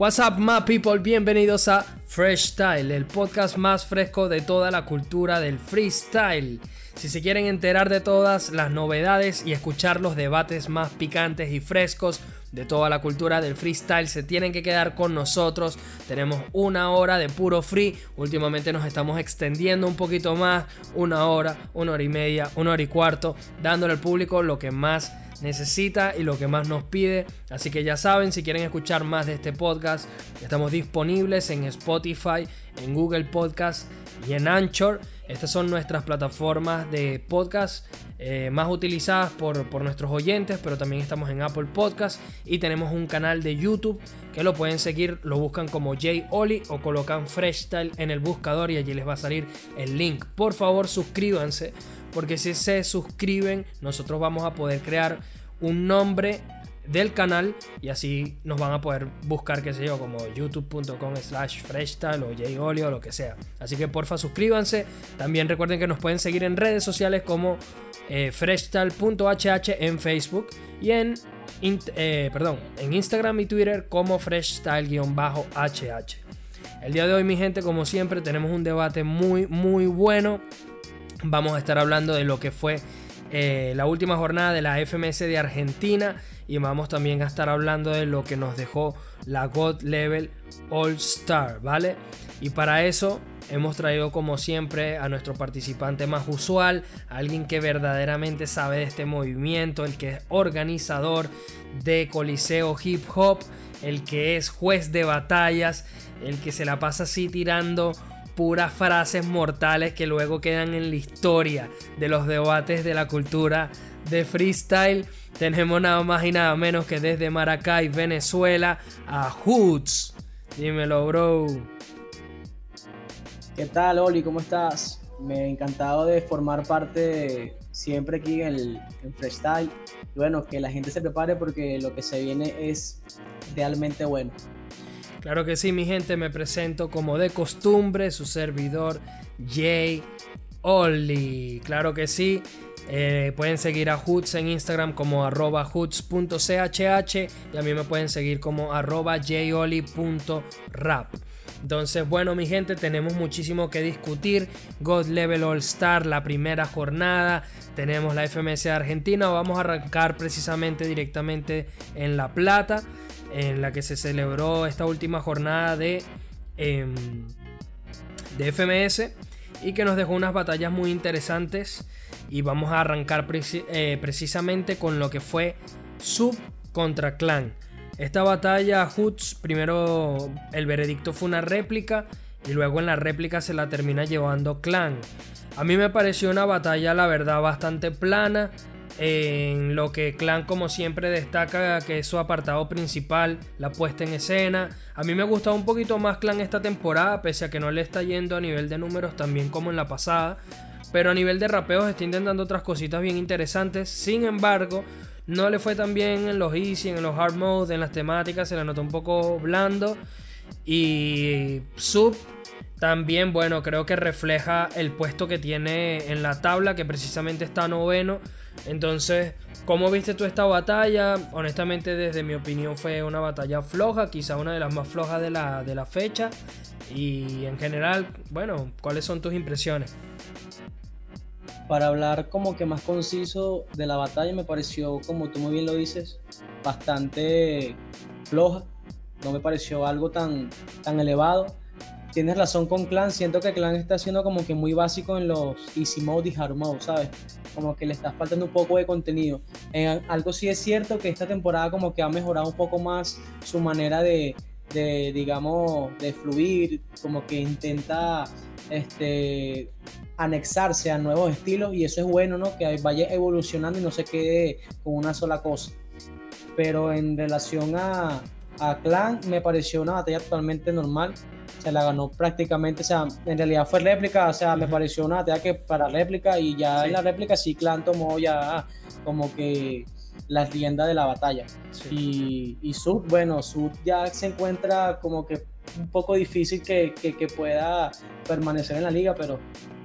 What's up, my people? Bienvenidos a Fresh Style, el podcast más fresco de toda la cultura del freestyle. Si se quieren enterar de todas las novedades y escuchar los debates más picantes y frescos de toda la cultura del freestyle, se tienen que quedar con nosotros. Tenemos una hora de puro free. Últimamente nos estamos extendiendo un poquito más, una hora, una hora y media, una hora y cuarto, dándole al público lo que más necesita y lo que más nos pide. Así que ya saben, si quieren escuchar más de este podcast, estamos disponibles en Spotify, en Google Podcast y en Anchor. Estas son nuestras plataformas de podcast eh, más utilizadas por, por, nuestros oyentes, pero también estamos en Apple Podcast y tenemos un canal de YouTube que lo pueden seguir, lo buscan como Jay Oli o colocan Freestyle en el buscador y allí les va a salir el link. Por favor, suscríbanse porque si se suscriben nosotros vamos a poder crear un nombre del canal y así nos van a poder buscar, qué sé yo, como youtube.com slash freshtal o jolio o lo que sea. Así que porfa suscríbanse. También recuerden que nos pueden seguir en redes sociales como eh, freshtal.hh en Facebook y en, eh, perdón, en Instagram y Twitter como freshtal-hh. El día de hoy, mi gente, como siempre, tenemos un debate muy, muy bueno Vamos a estar hablando de lo que fue eh, la última jornada de la FMS de Argentina y vamos también a estar hablando de lo que nos dejó la God Level All Star, ¿vale? Y para eso hemos traído como siempre a nuestro participante más usual, alguien que verdaderamente sabe de este movimiento, el que es organizador de Coliseo Hip Hop, el que es juez de batallas, el que se la pasa así tirando puras frases mortales que luego quedan en la historia de los debates de la cultura de freestyle. Tenemos nada más y nada menos que desde Maracay, Venezuela, a Hoots. Dímelo, bro. ¿Qué tal, Oli? ¿Cómo estás? Me ha encantado de formar parte siempre aquí en, el, en freestyle. bueno, que la gente se prepare porque lo que se viene es realmente bueno. Claro que sí, mi gente, me presento como de costumbre, su servidor Jay Oli. Claro que sí. Eh, pueden seguir a Hoots en Instagram como arroba hoots.chh y a mí me pueden seguir como arroba joli.rap. Entonces, bueno, mi gente, tenemos muchísimo que discutir. God Level All Star, la primera jornada. Tenemos la FMS de Argentina. Vamos a arrancar precisamente directamente en La Plata en la que se celebró esta última jornada de, em, de FMS y que nos dejó unas batallas muy interesantes y vamos a arrancar eh, precisamente con lo que fue Sub contra Clan. Esta batalla, Hoots, primero el veredicto fue una réplica y luego en la réplica se la termina llevando Clan. A mí me pareció una batalla, la verdad, bastante plana en lo que Clan como siempre destaca que es su apartado principal, la puesta en escena. A mí me ha gustado un poquito más Clan esta temporada, pese a que no le está yendo a nivel de números también como en la pasada. Pero a nivel de rapeos está intentando otras cositas bien interesantes. Sin embargo, no le fue tan bien en los easy, en los hard mode, en las temáticas, se le notó un poco blando. Y Sub también, bueno, creo que refleja el puesto que tiene en la tabla, que precisamente está noveno entonces, ¿cómo viste tú esta batalla? Honestamente, desde mi opinión fue una batalla floja, quizá una de las más flojas de la, de la fecha. Y en general, bueno, ¿cuáles son tus impresiones? Para hablar como que más conciso de la batalla, me pareció, como tú muy bien lo dices, bastante floja. No me pareció algo tan, tan elevado tienes razón con Clan. Siento que Clan está siendo como que muy básico en los easy mode y hard mode, ¿sabes? Como que le está faltando un poco de contenido. En algo sí es cierto que esta temporada como que ha mejorado un poco más su manera de, de digamos, de fluir, como que intenta este, anexarse a nuevos estilos y eso es bueno, ¿no? Que vaya evolucionando y no se quede con una sola cosa. Pero en relación a, a Clan me pareció una batalla totalmente normal se la ganó prácticamente, o sea, en realidad fue réplica, o sea, me pareció una batalla que para réplica y ya en la réplica sí Clan tomó ya como que las riendas de la batalla. Y, y Sud, bueno, Sud ya se encuentra como que un poco difícil que, que, pueda permanecer en la liga, pero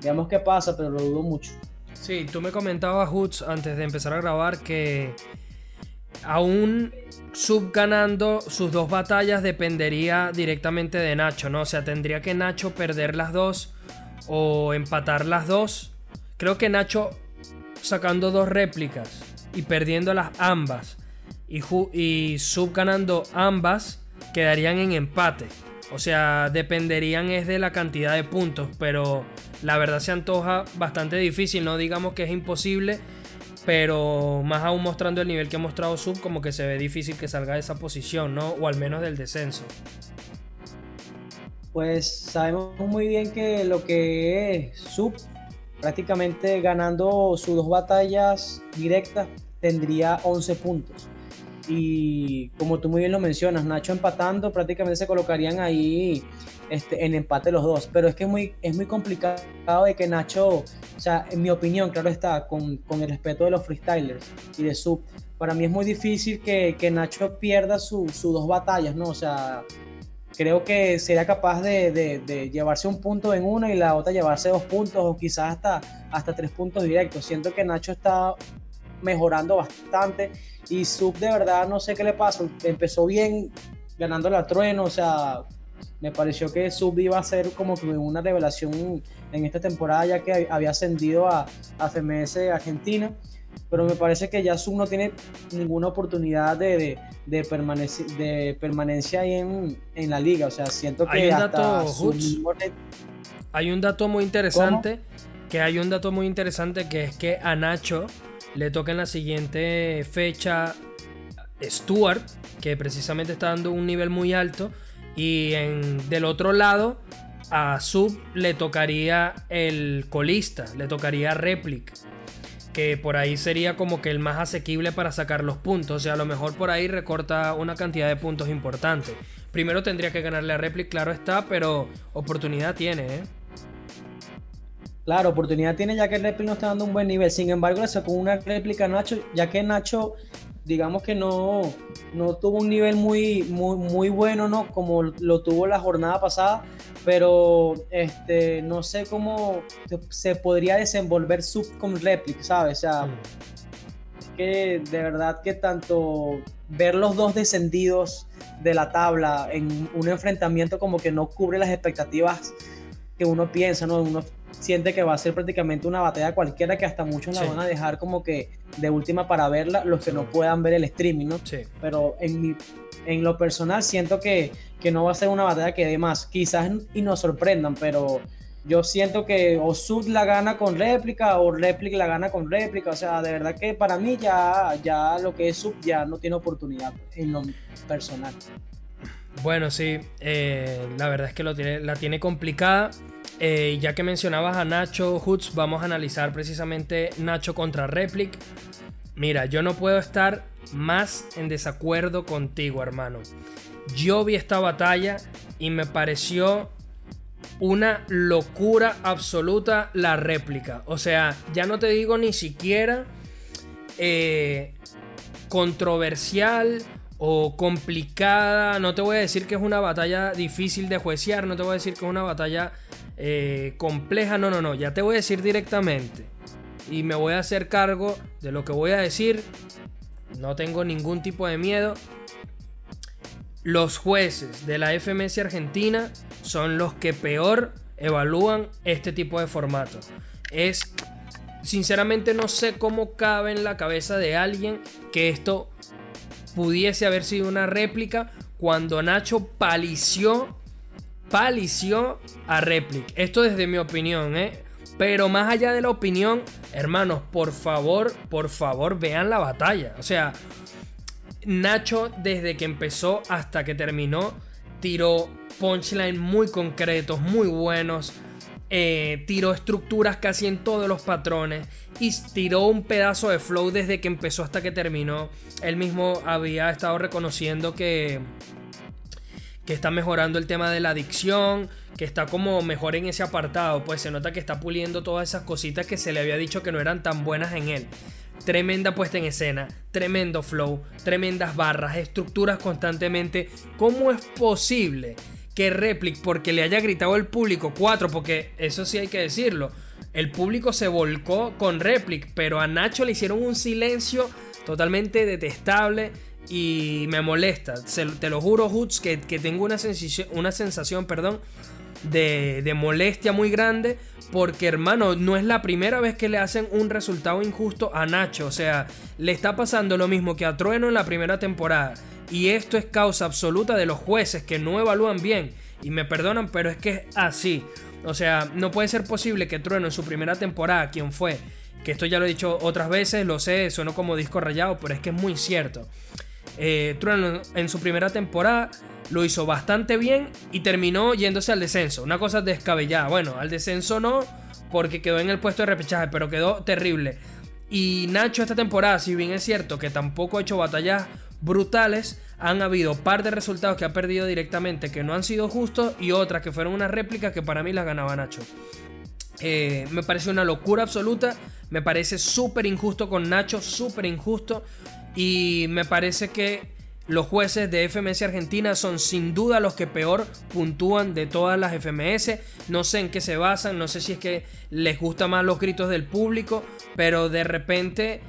veamos qué pasa, pero lo dudo mucho. Sí, tú me comentabas, Hoots, antes de empezar a grabar, que aún Sub ganando sus dos batallas dependería directamente de Nacho, ¿no? O sea, tendría que Nacho perder las dos o empatar las dos. Creo que Nacho sacando dos réplicas y perdiéndolas ambas y, y Sub ganando ambas quedarían en empate. O sea, dependerían es de la cantidad de puntos, pero la verdad se antoja bastante difícil, no digamos que es imposible, pero más aún mostrando el nivel que ha mostrado Sub, como que se ve difícil que salga de esa posición, ¿no? O al menos del descenso. Pues sabemos muy bien que lo que es Sub, prácticamente ganando sus dos batallas directas, tendría 11 puntos. Y como tú muy bien lo mencionas, Nacho empatando, prácticamente se colocarían ahí este, en empate los dos. Pero es que es muy, es muy complicado de que Nacho, o sea, en mi opinión, claro está, con, con el respeto de los freestylers y de sub, para mí es muy difícil que, que Nacho pierda sus dos batallas, ¿no? O sea, creo que sería capaz de, de, de, llevarse un punto en una y la otra llevarse dos puntos o quizás hasta, hasta tres puntos directos. Siento que Nacho está mejorando bastante y Sub de verdad no sé qué le pasa, empezó bien ganando la trueno, o sea, me pareció que Sub iba a ser como que una revelación en esta temporada ya que había ascendido a, a FMS Argentina. Pero me parece que ya Sub no tiene ninguna oportunidad de, de, de permanencia ahí en, en, la liga. O sea, siento que hay un dato, hay un dato muy interesante. Que hay un dato muy interesante que es que a Nacho le toca en la siguiente fecha Stuart, que precisamente está dando un nivel muy alto. Y en, del otro lado, a Sub le tocaría el colista, le tocaría Replic. Que por ahí sería como que el más asequible para sacar los puntos. O sea, a lo mejor por ahí recorta una cantidad de puntos importante. Primero tendría que ganarle a Replic, claro está, pero oportunidad tiene, ¿eh? Claro, oportunidad tiene ya que el Replic no está dando un buen nivel. Sin embargo, le sacó una réplica a Nacho, ya que Nacho digamos que no, no tuvo un nivel muy, muy, muy bueno, ¿no? Como lo tuvo la jornada pasada, pero este, no sé cómo se, podría desenvolver sub con Replic, ¿sabes? O sea, que de verdad que tanto ver los dos descendidos de la tabla en un enfrentamiento como que no cubre las expectativas que uno piensa, ¿no? Uno siente que va a ser prácticamente una batalla cualquiera que hasta muchos la van a dejar como que de última para verla, los que no puedan ver el streaming, ¿no? Sí. Pero en, mi, en lo personal siento que, que no va a ser una batalla que dé más. Quizás y nos sorprendan, pero yo siento que o Sud la gana con réplica o réplica la gana con réplica. O sea, de verdad que para mí ya, ya lo que es Sud ya no tiene oportunidad en lo personal. Bueno, sí, eh, la verdad es que lo tiene, la tiene complicada. Eh, ya que mencionabas a Nacho Hoods, vamos a analizar precisamente Nacho contra Replic. Mira, yo no puedo estar más en desacuerdo contigo, hermano. Yo vi esta batalla y me pareció una locura absoluta la réplica. O sea, ya no te digo ni siquiera eh, controversial o complicada. No te voy a decir que es una batalla difícil de juecear. No te voy a decir que es una batalla eh, compleja. No, no, no. Ya te voy a decir directamente. Y me voy a hacer cargo de lo que voy a decir. No tengo ningún tipo de miedo. Los jueces de la FMS Argentina son los que peor evalúan este tipo de formato. Es, sinceramente no sé cómo cabe en la cabeza de alguien que esto pudiese haber sido una réplica cuando Nacho palició, palició a réplica. Esto desde mi opinión, ¿eh? Pero más allá de la opinión, hermanos, por favor, por favor, vean la batalla. O sea, Nacho desde que empezó hasta que terminó, tiró punchline muy concretos, muy buenos. Eh, tiró estructuras casi en todos los patrones y tiró un pedazo de flow desde que empezó hasta que terminó. Él mismo había estado reconociendo que, que está mejorando el tema de la adicción, que está como mejor en ese apartado, pues se nota que está puliendo todas esas cositas que se le había dicho que no eran tan buenas en él. Tremenda puesta en escena, tremendo flow, tremendas barras, estructuras constantemente. ¿Cómo es posible que Replic, porque le haya gritado el público 4, porque eso sí hay que decirlo, el público se volcó con Replic, pero a Nacho le hicieron un silencio totalmente detestable y me molesta. te lo juro, Hoots, que, tengo una sensación, una sensación perdón, de, de, molestia muy grande. Porque, hermano, no es la primera vez que le hacen un resultado injusto a Nacho. O sea, le está pasando lo mismo que a Trueno en la primera temporada. Y esto es causa absoluta de los jueces que no evalúan bien. Y me perdonan, pero es que es así. O sea, no puede ser posible que Trueno en su primera temporada, quien fue, que esto ya lo he dicho otras veces, lo sé, sueno como disco rayado, pero es que es muy cierto. Eh, Trueno en su primera temporada lo hizo bastante bien y terminó yéndose al descenso. Una cosa descabellada. Bueno, al descenso no, porque quedó en el puesto de repechaje, pero quedó terrible. Y Nacho esta temporada, si bien es cierto que tampoco ha hecho batallas brutales, han habido par de resultados que ha perdido directamente que no han sido justos y otras que fueron unas réplicas que para mí las ganaba Nacho. Eh, me parece una locura absoluta, me parece súper injusto con Nacho, súper injusto y me parece que los jueces de FMS Argentina son sin duda los que peor puntúan de todas las FMS. No sé en qué se basan, no sé si es que les gustan más los gritos del público, pero de repente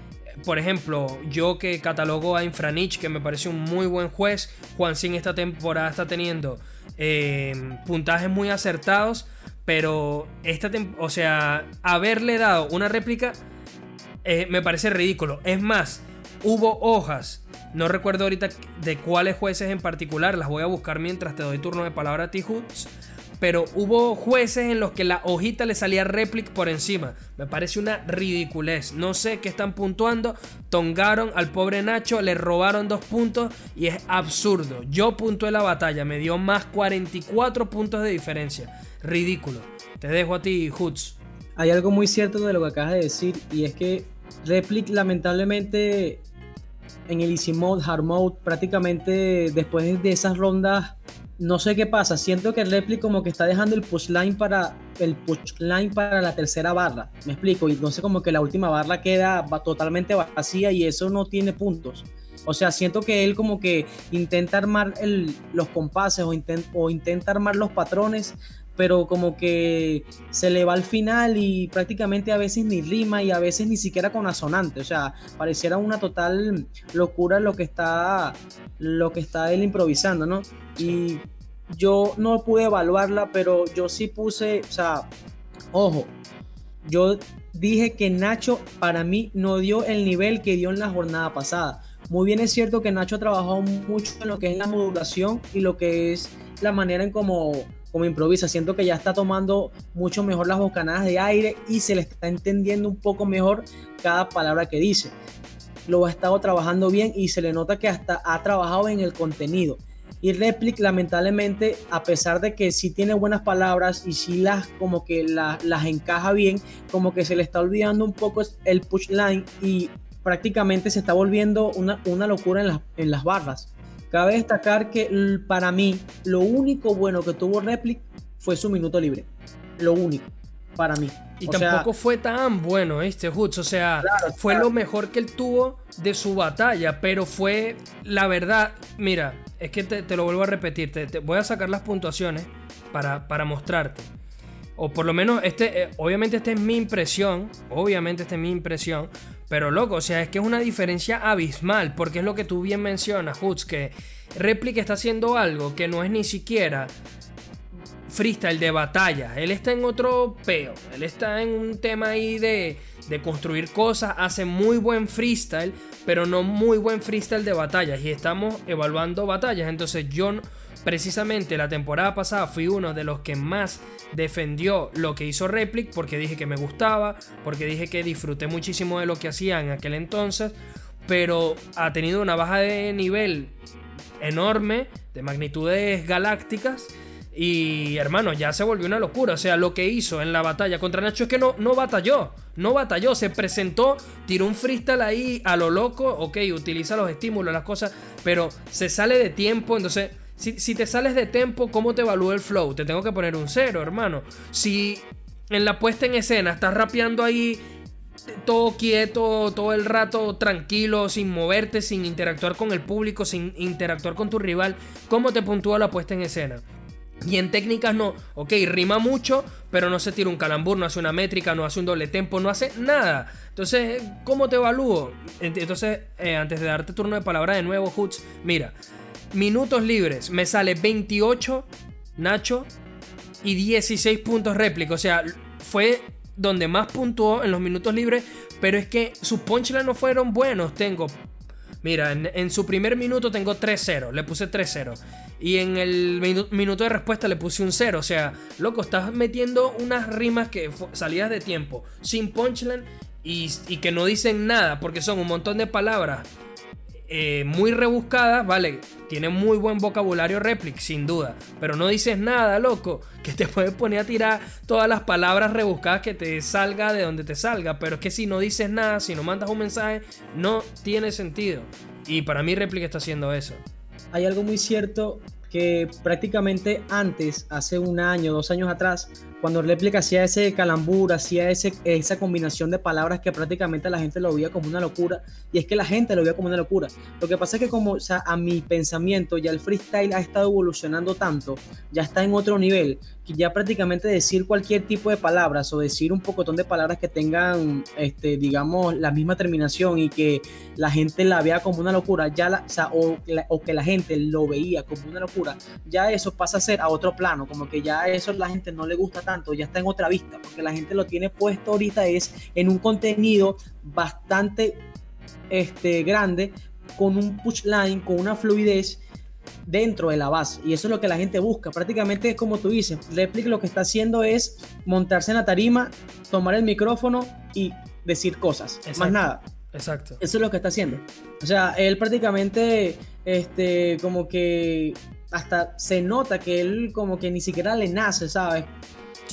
por ejemplo, yo que catalogo a Infranich, que me parece un muy buen juez, Juan Sin esta temporada está teniendo eh, puntajes muy acertados, pero esta o sea, haberle dado una réplica eh, me parece ridículo. Es más, hubo hojas, no recuerdo ahorita de cuáles jueces en particular, las voy a buscar mientras te doy turno de palabra a ti, Hoots pero hubo jueces en los que la hojita le salía réplica por encima. Me parece una ridiculez. No sé qué están puntuando. Tongaron al pobre Nacho, le robaron dos puntos y es absurdo. Yo puntué la batalla, me dio más 44 puntos de diferencia. Ridículo. Te dejo a ti, Hoots. Hay algo muy cierto de lo que acabas de decir y es que Replic lamentablemente en el Easy Mode, Hard Mode, prácticamente después de esas rondas no sé qué pasa, siento que el Repli como que está dejando el push line para el push line para la tercera barra, me explico, y entonces como que la última barra queda totalmente vacía y eso no tiene puntos. O sea, siento que él como que intenta armar los compases o intenta armar los patrones, pero como que se le va al final y prácticamente a veces ni rima y a veces ni siquiera con asonante. O sea, pareciera una total locura lo que está, lo que está él improvisando, ¿no? Y yo no pude evaluarla, pero yo sí puse, o sea, ojo, yo dije que Nacho para mí no dio el nivel que dio en la jornada pasada. Muy bien es cierto que Nacho ha trabajado mucho en lo que es la modulación y lo que es la manera en cómo como improvisa. Siento que ya está tomando mucho mejor las bocanadas de aire y se le está entendiendo un poco mejor cada palabra que dice. Lo ha estado trabajando bien y se le nota que hasta ha trabajado en el contenido. Y Replic, lamentablemente, a pesar de que sí tiene buenas palabras y sí las como que las encaja bien, como que se le está olvidando un poco el push line y prácticamente se está volviendo una, una locura en las, en las barras. Cabe destacar que para mí lo único bueno que tuvo Replic fue su minuto libre. Lo único, para mí. Y tampoco fue tan bueno este Hoods. O sea, fue lo mejor que él tuvo de su batalla. Pero fue la verdad. Mira, es que te, lo vuelvo a repetir. Te, voy a sacar las puntuaciones para, para mostrarte. O por lo menos, este, eh, obviamente esta es mi impresión. Obviamente esta es mi impresión. Pero loco, o sea, es que es una diferencia abismal, porque es lo que tú bien mencionas, Hoods, que Replic está haciendo algo que no es ni siquiera freestyle de batalla. Él está en otro peo. Él está en un tema ahí de, de construir cosas. Hace muy buen freestyle, pero no muy buen freestyle de batallas. Y estamos evaluando batallas. Entonces yo precisamente la temporada pasada fui uno de los que más defendió lo que hizo Replic porque dije que me gustaba, porque dije que disfruté muchísimo de lo que hacía en aquel entonces, pero ha tenido una baja de nivel enorme, de magnitudes galácticas. Y hermano, ya se volvió una locura. O sea, lo que hizo en la batalla contra Nacho es que no, no batalló. No batalló. Se presentó, tiró un freestyle ahí a lo loco. Ok, utiliza los estímulos, las cosas. Pero se sale de tiempo. Entonces si, te sales de tempo, ¿cómo te evalúa el flow? Te tengo que poner un cero, hermano. Si en la puesta en escena estás rapeando ahí todo quieto, todo el rato tranquilo, sin moverte, sin interactuar con el público, sin interactuar con tu rival, ¿cómo te puntúa la puesta en escena? Y en técnicas no, ok, rima mucho, pero no se tira un calambur, no hace una métrica, no hace un doble tempo, no hace nada. Entonces, ¿cómo te evalúo? Entonces, eh, antes de darte turno de palabra de nuevo, Hoots, mira, minutos libres, me sale 28 Nacho y 16 puntos réplica. O sea, fue donde más puntuó en los minutos libres, pero es que sus punchlines no fueron buenos. Tengo Mira, en, su primer minuto tengo 3-0, le puse 3-0. Y en el minuto de respuesta le puse un 0. O sea, loco, estás metiendo unas rimas que salidas de tiempo, sin punchline y, y que no dicen nada, porque son un montón de palabras eh, muy rebuscada, vale, tiene muy buen vocabulario réplica, sin duda, pero no dices nada, loco, que te puedes poner a tirar todas las palabras rebuscadas que te salga de donde te salga, pero es que si no dices nada, si no mandas un mensaje, no tiene sentido. Y para mí réplica está haciendo eso. Hay algo muy cierto que prácticamente antes, hace un año, dos años atrás, cuando Réplica hacía ese calambur, hacía ese, esa combinación de palabras que prácticamente la gente lo veía como una locura, y es que la gente lo veía como una locura. Lo que pasa es que como o sea, a mi pensamiento ya el freestyle ha estado evolucionando tanto, ya está en otro nivel, que ya prácticamente decir cualquier tipo de palabras o decir un pocotón de palabras que tengan, este, digamos, la misma terminación y que la gente la vea como una locura, ya la, o, o, que la gente lo veía como una locura, ya eso pasa a ser a otro plano, como que ya eso la gente no le gusta tanto, ya está en otra vista, porque la gente lo tiene puesto ahorita es en un contenido bastante este, grande, con un push line, con una fluidez dentro de la base. Y eso es lo que la gente busca. Prácticamente es como tú dices, Replic lo que está haciendo es montarse en la tarima, tomar el micrófono y decir cosas. Más nada. Exacto. Eso es lo que está haciendo. O sea, él prácticamente, este, como que hasta se nota que él como que ni siquiera le nace, ¿sabes?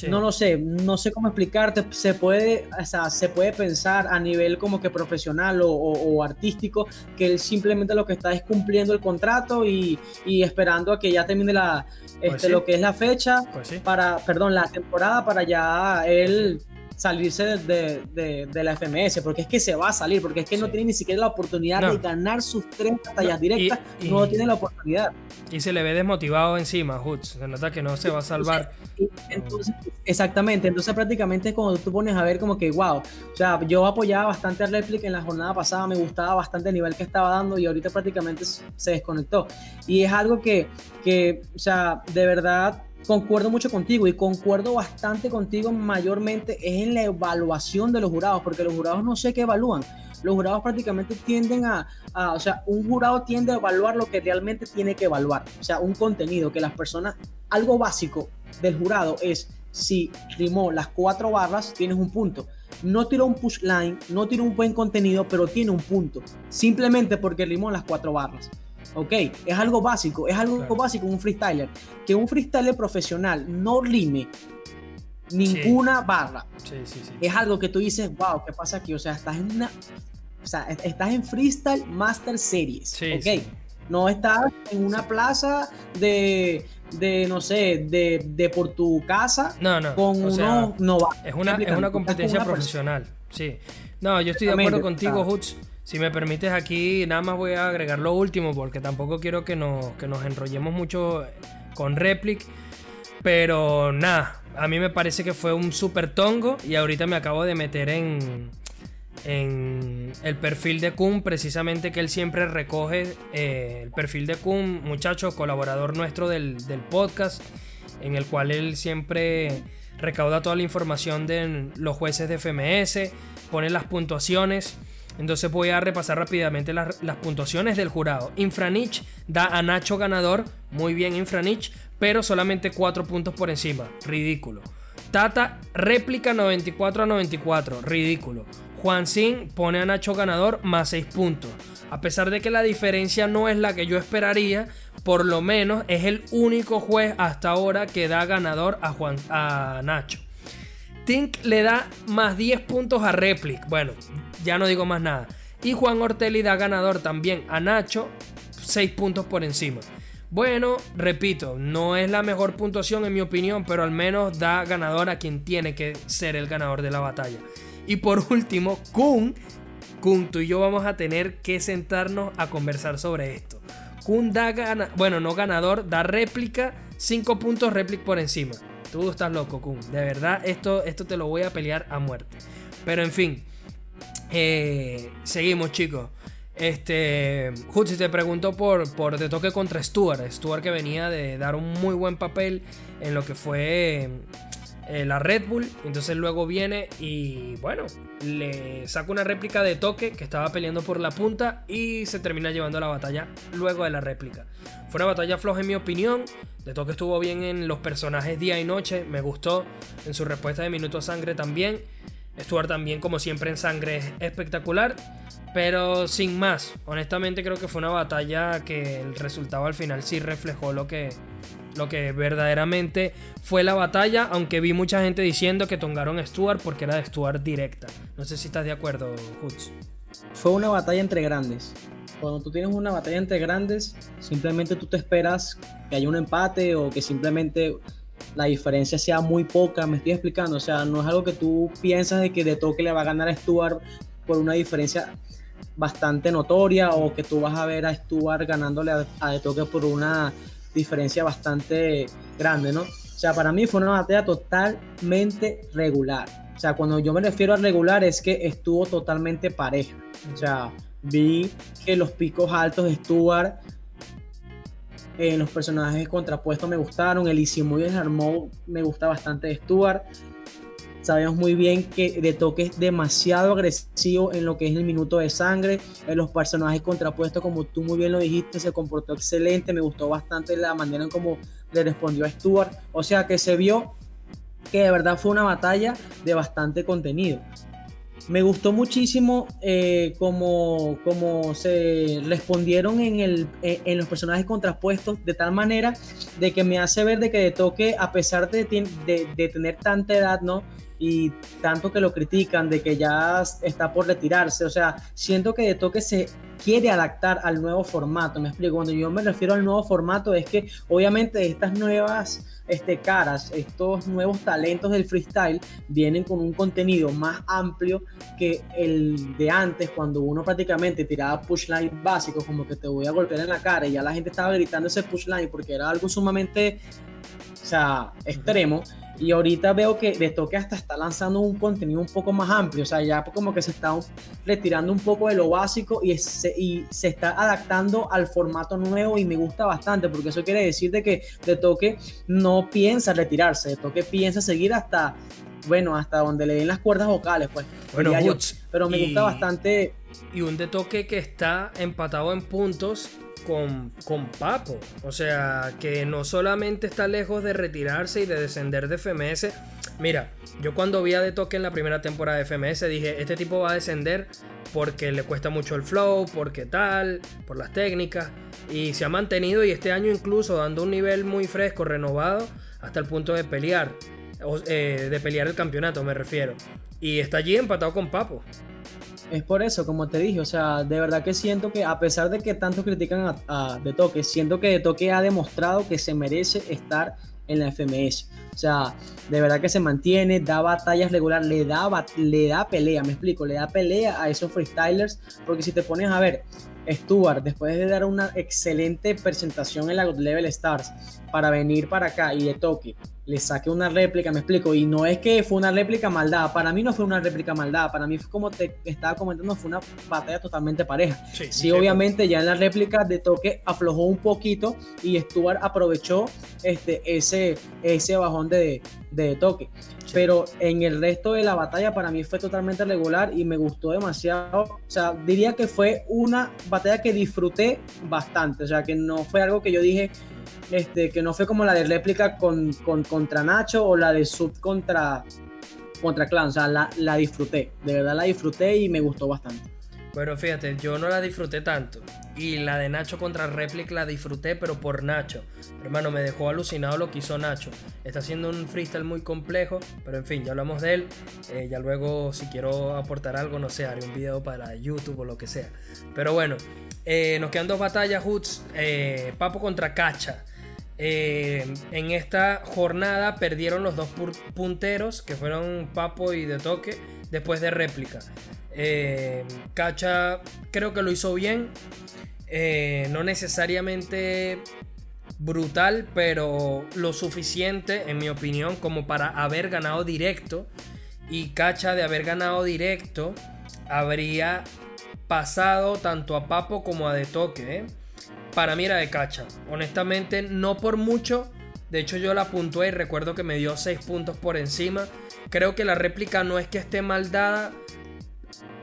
No lo sé, no sé cómo explicarte. Se puede, o sea, se puede pensar a nivel como que profesional o, artístico que él simplemente lo que está es cumpliendo el contrato y, esperando a que ya termine la, pues este, lo que es la fecha pues para, perdón, la temporada para ya él salirse de, la FMS, porque es que se va a salir, porque es que no tiene ni siquiera la oportunidad de ganar sus tres batallas directas, no tiene la oportunidad. Y se le ve desmotivado encima, Hoots, se nota que no se va a salvar. exactamente, entonces prácticamente cuando tú pones a ver como que, wow, o sea, yo apoyaba bastante a Replic en la jornada pasada, me gustaba bastante el nivel que estaba dando y ahorita prácticamente se desconectó. Y es algo que, que o sea, de verdad concuerdo mucho contigo y concuerdo bastante contigo mayormente es en la evaluación de los jurados, porque los jurados no sé qué evalúan. Los jurados prácticamente tienden a, o sea, un jurado tiende a evaluar lo que realmente tiene que evaluar. O sea, un contenido que las personas, algo básico del jurado es si rimó las cuatro barras, tienes un punto. No tiró un push line, no tiró un buen contenido, pero tiene un punto. Simplemente porque rimó las cuatro barras. ¿Ok? Es algo básico, es algo básico un freestyler. Que un freestyler profesional no rime ninguna barra. Sí, sí, es algo que tú dices, wow, ¿qué pasa aquí? O sea, estás en una... O sea, estás en Freestyle Master Series, ¿ok? No estás en una plaza de, de no sé, de, de por tu casa no, no. con uno no. Es una, es una competencia profesional, sí. No, yo estoy de acuerdo contigo, Hutz. Si me permites aquí, nada más voy a agregar lo último porque tampoco quiero que nos, que nos enrollemos mucho con Replic. Pero nada, a mí me parece que fue un super tongo y ahorita me acabo de meter en, en el perfil de Kun, precisamente que él siempre recoge eh, el perfil de Kun, muchacho, colaborador nuestro del, del podcast, en el cual él siempre recauda toda la información de los jueces de FMS, pone las puntuaciones. Entonces voy a repasar rápidamente las, puntuaciones del jurado. Infranich da a Nacho ganador, muy bien Infranich, pero solamente 4 puntos por encima, ridículo. Tata réplica 94 a 94, ridículo. Juan Sin pone a Nacho ganador más 6 puntos. A pesar de que la diferencia no es la que yo esperaría, por lo menos es el único juez hasta ahora que da ganador a, Juan, a Nacho. Tink le da más 10 puntos a Replic. Bueno, ya no digo más nada. Y Juan Ortelli da ganador también a Nacho, 6 puntos por encima. Bueno, repito, no es la mejor puntuación en mi opinión, pero al menos da ganador a quien tiene que ser el ganador de la batalla. Y por último, Kun, tú y yo vamos a tener que sentarnos a conversar sobre esto. Kun da bueno, no ganador, da réplica 5 puntos réplica por encima. Tú estás loco, Kun. De verdad, esto, esto te lo voy a pelear a muerte. Pero en fin, eh, seguimos, chicos. Este, Hutzi te preguntó por, por de toque contra Stuart. Stuart que venía de dar un muy buen papel en lo que fue eh, la Red Bull. Entonces luego viene y bueno, le saca una réplica de toque que estaba peleando por la punta y se termina llevando la batalla luego de la réplica. Fue una batalla floja en mi opinión. De toque estuvo bien en los personajes día y noche. Me gustó en su respuesta de Minuto Sangre también. Stuart también, como siempre en sangre, es espectacular. Pero sin más, honestamente creo que fue una batalla que el resultado al final sí reflejó lo que, lo que verdaderamente fue la batalla, aunque vi mucha gente diciendo que tongaron a Stuart porque era de Stuart directa. No sé si estás de acuerdo, Hoots. Fue una batalla entre grandes. Cuando tú tienes una batalla entre grandes, simplemente tú te esperas que haya un empate o que simplemente la diferencia sea muy poca, me estoy explicando, o sea, no es algo que tú piensas de que de toque le va a ganar a Stuart por una diferencia bastante notoria o que tú vas a ver a Stuart ganándole a, de toque por una diferencia bastante grande, ¿no? O sea, para mí fue una batalla totalmente regular. O sea, cuando yo me refiero a regular es que estuvo totalmente pareja. O sea, vi que los picos altos de Stuart en los personajes contrapuestos me gustaron. El Isimu y el Armou me gusta bastante de Stuart. Sabemos muy bien que de toque es demasiado agresivo en lo que es el minuto de sangre. En los personajes contrapuestos, como tú muy bien lo dijiste, se comportó excelente. Me gustó bastante la manera en cómo le respondió a Stuart. O sea que se vio que de verdad fue una batalla de bastante contenido. Me gustó muchísimo eh, como, se respondieron en, el, en los personajes contrapuestos de tal manera de que me hace ver de que de toque, a pesar de, de, de tener tanta edad, ¿no? y tanto que lo critican de que ya está por retirarse. O sea, siento que de toque se quiere adaptar al nuevo formato. Me explico. Cuando yo me refiero al nuevo formato es que obviamente estas nuevas este, caras, estos nuevos talentos del freestyle vienen con un contenido más amplio que el de antes, cuando uno prácticamente tiraba pushline básicos, como que te voy a golpear en la cara y ya la gente estaba gritando ese pushline porque era algo sumamente, o sea, extremo. Y ahorita veo que de toque hasta está lanzando un contenido un poco más amplio, o sea, ya como que se está retirando un poco de lo básico y se, y se está adaptando al formato nuevo y me gusta bastante, porque eso quiere decir de que de toque no piensa retirarse, de toque piensa seguir hasta, bueno, hasta donde le den las cuerdas vocales, pues. Bueno, pero me gusta bastante. Y un de toque que está empatado en puntos con, con Papo. O sea, que no solamente está lejos de retirarse y de descender de FMS. Mira, yo cuando vi a De Toque en la primera temporada de FMS dije, este tipo va a descender porque le cuesta mucho el flow, porque tal, por las técnicas. Y se ha mantenido y este año incluso dando un nivel muy fresco, renovado, hasta el punto de pelear. Eh, de pelear el campeonato, me refiero. Y está allí empatado con Papo. Es por eso, como te dije, o sea, de verdad que siento que a pesar de que tanto critican a, De Toque, siento que De Toque ha demostrado que se merece estar en la FMS. O sea, de verdad que se mantiene, da batallas regular, le da, le da pelea, me explico, le da pelea a esos freestylers, porque si te pones a ver, Stuart, después de dar una excelente presentación en la God Level Stars para venir para acá y de toque, le saque una réplica, me explico, y no es que fue una réplica maldad, para mí no fue una réplica maldad, para mí fue como te estaba comentando, fue una batalla totalmente pareja. Sí, obviamente ya en la réplica de toque aflojó un poquito y Stuart aprovechó este, ese, ese bajón de, de toque. Pero en el resto de la batalla para mí fue totalmente regular y me gustó demasiado. O sea, diría que fue una batalla que disfruté bastante. O sea, que no fue algo que yo dije, este, que no fue como la de réplica con, contra Nacho o la de sub contra, contra Clan. O sea, la, la disfruté. De verdad la disfruté y me gustó bastante. Bueno, fíjate, yo no la disfruté tanto. Y la de Nacho contra Replic la disfruté, pero por Nacho. Hermano, me dejó alucinado lo que hizo Nacho. Está haciendo un freestyle muy complejo, pero en fin, ya hablamos de él. Eh, ya luego, si quiero aportar algo, no sé, haré un video para YouTube o lo que sea. Pero bueno, eh, nos quedan dos batallas, Hoots. Eh, Papo contra Cacha. en esta jornada perdieron los dos punteros, que fueron Papo y De Toque, después de réplica. Eh, Cacha creo que lo hizo bien. Eh, no necesariamente brutal, pero lo suficiente, en mi opinión, como para haber ganado directo. Y Cacha de haber ganado directo habría pasado tanto a Papo como a De Toque. ¿eh? Para mí era de Cacha. Honestamente, no por mucho. De hecho, yo la puntué y recuerdo que me dio 6 puntos por encima. Creo que la réplica no es que esté mal dada.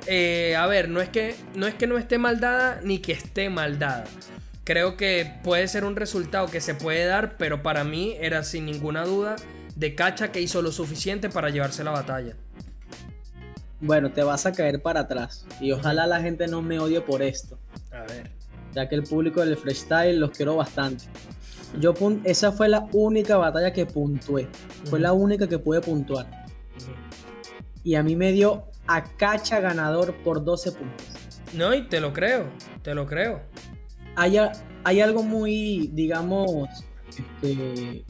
Eh, a ver, no es, que, no es que no esté mal dada ni que esté mal dada. Creo que puede ser un resultado que se puede dar, pero para mí era sin ninguna duda de Cacha que hizo lo suficiente para llevarse la batalla. Bueno, te vas a caer para atrás y ojalá la gente no me odie por esto. A ver. Ya que el público del freestyle los quiero bastante. Yo esa fue la única batalla que puntué. Fue la única que pude puntuar. Y a mí me dio a Cacha ganador por 12 puntos. No, y te lo creo, te lo creo hay, algo muy, digamos, este,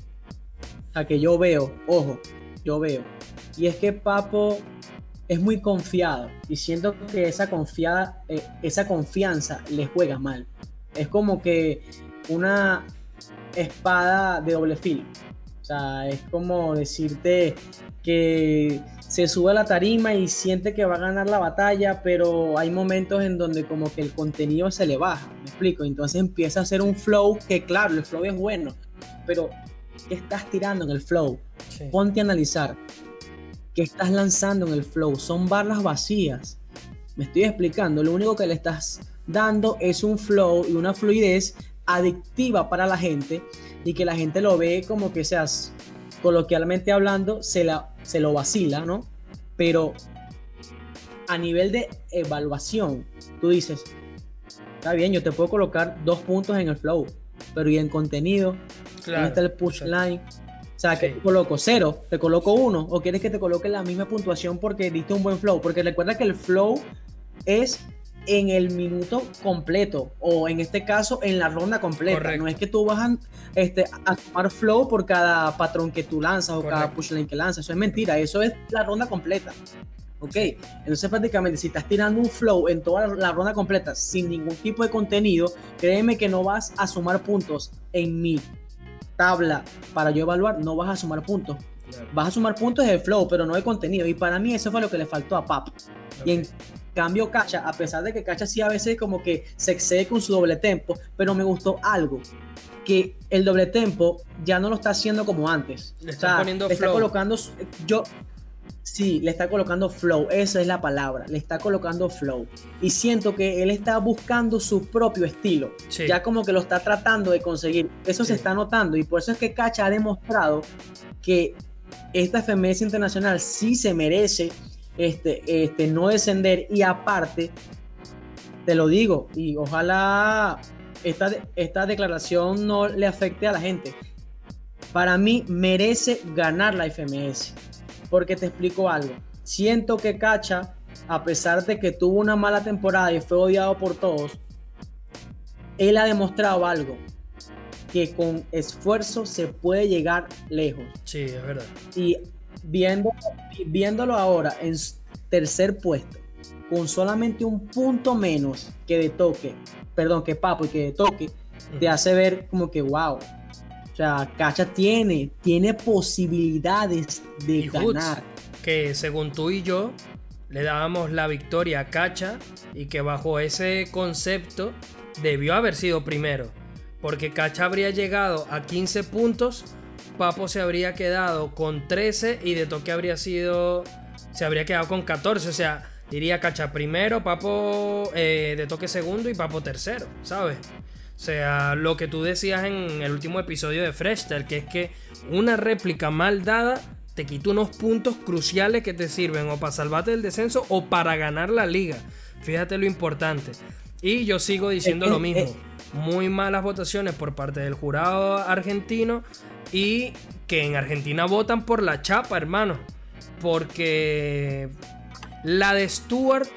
a que yo veo, ojo, yo veo, y es que Papo es muy confiado y siento que esa, confiada, eh, esa confianza le juega mal. Es como que una espada de doble filo. O sea, es como decirte que se sube a la tarima y siente que va a ganar la batalla, pero hay momentos en donde como que el contenido se le baja, me explico, entonces empieza a hacer un flow que claro, el flow es bueno, pero ¿qué estás tirando en el flow? Ponte a analizar, ¿qué estás lanzando en el flow? Son barras vacías, me estoy explicando, lo único que le estás dando es un flow y una fluidez adictiva para la gente y que la gente lo ve como que seas coloquialmente hablando, se, la, se lo vacila, ¿no? Pero a nivel de evaluación, tú dices, está bien, yo te puedo colocar dos puntos en el flow, pero y en contenido, claro, está el push line? O sea, que te coloco cero, te coloco uno, o quieres que te coloque la misma puntuación porque diste un buen flow, porque recuerda que el flow es en el minuto completo o en este caso en la ronda completa. No es que tú vas a, este, a tomar flow por cada patrón que tú lanzas o cada pushline que lanzas. Eso es mentira, eso es la ronda completa. Ok, entonces prácticamente si estás tirando un flow en toda la ronda completa sin ningún tipo de contenido, créeme que no vas a sumar puntos en mi tabla para yo evaluar, no vas a sumar puntos. Vas a sumar puntos de flow, pero no de contenido. Y para mí eso fue lo que le faltó a Pap. Y en cambio Cacha, a pesar de que Cacha sí a veces como que se excede con su doble tempo, pero me gustó algo. Que el doble tempo ya no lo está haciendo como antes. Le está poniendo le flow. está colocando. Yo, Sí, le está colocando flow, esa es la palabra, le está colocando flow. Y siento que él está buscando su propio estilo, ya como que lo está tratando de conseguir. Eso se está notando y por eso es que Cacha ha demostrado que esta FMS internacional sí se merece este, este, no descender y aparte, te lo digo, y ojalá esta, esta declaración no le afecte a la gente. Para mí merece ganar la FMS, porque te explico algo. Siento que Cacha, a pesar de que tuvo una mala temporada y fue odiado por todos, él ha demostrado algo, que con esfuerzo se puede llegar lejos. Sí, es verdad. Y viendo, viéndolo ahora en tercer puesto, con solamente un punto menos que de toque, perdón, que Papo y que de toque, te hace ver como que wow. O sea, Cacha tiene, tiene posibilidades de ganar. que según tú y yo le dábamos la victoria a Cacha y que bajo ese concepto debió haber sido primero. Porque Cacha habría llegado a 15 puntos Papo se habría quedado con 13 y de toque habría sido. Se habría quedado con 14. O sea, diría Cacha primero, Papo eh, de toque segundo y Papo tercero, ¿sabes? O sea, lo que tú decías en el último episodio de Freestyle, que es que una réplica mal dada te quita unos puntos cruciales que te sirven o para salvarte del descenso o para ganar la liga. Fíjate lo importante. Y yo sigo diciendo lo mismo. Muy malas votaciones por parte del jurado argentino y que en Argentina votan por la chapa, hermano. Porque la de Stuart,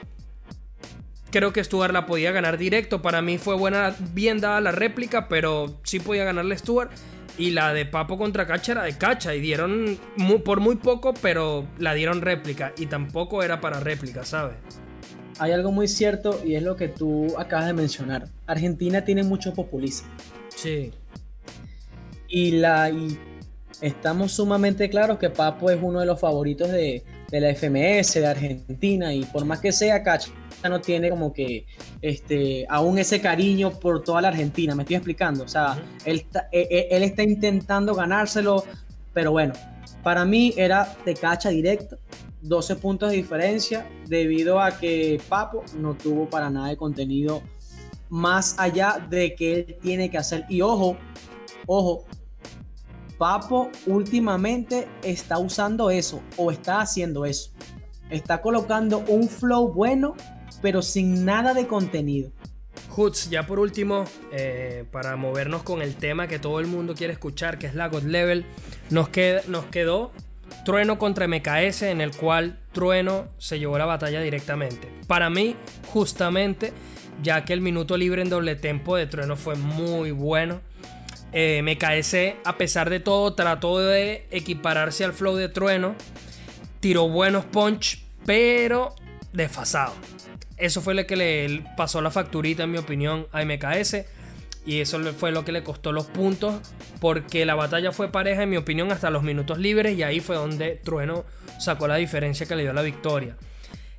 creo que Stuart la podía ganar directo. Para mí fue buena, bien dada la réplica, pero sí podía ganarle Stuart. Y la de Papo contra Cacha era de Cacha. Y dieron por muy poco, pero la dieron réplica. Y tampoco era para réplica, ¿sabes? Hay algo muy cierto y es lo que tú acabas de mencionar. Argentina tiene mucho populismo. Sí. Y, la, y estamos sumamente claros que Papo es uno de los favoritos de, la FMS, de Argentina, y por más que sea, Cacha no tiene como que este, aún ese cariño por toda la Argentina, me estoy explicando. O sea, él, está, e, e, él, está intentando ganárselo, pero bueno, para mí era de cacha directo, 12 puntos de diferencia, debido a que Papo no tuvo para nada de contenido más allá de que él tiene que hacer. Y ojo, ojo, Papo últimamente está usando eso o está haciendo eso. Está colocando un flow bueno, pero sin nada de contenido. Hoods, ya por último, eh, para movernos con el tema que todo el mundo quiere escuchar, que es la God Level, nos, nos quedó Trueno contra MKS, en el cual Trueno se llevó la batalla directamente. Para mí, justamente, ya que el minuto libre en doble tempo de Trueno fue muy bueno. Eh, MKS, a pesar de todo, trató de equipararse al flow de Trueno. Tiró buenos punch, pero desfasado. Eso fue lo que le pasó la facturita, en mi opinión, a MKS. Y eso fue lo que le costó los puntos. Porque la batalla fue pareja, en mi opinión, hasta los minutos libres. Y ahí fue donde Trueno sacó la diferencia que le dio la victoria.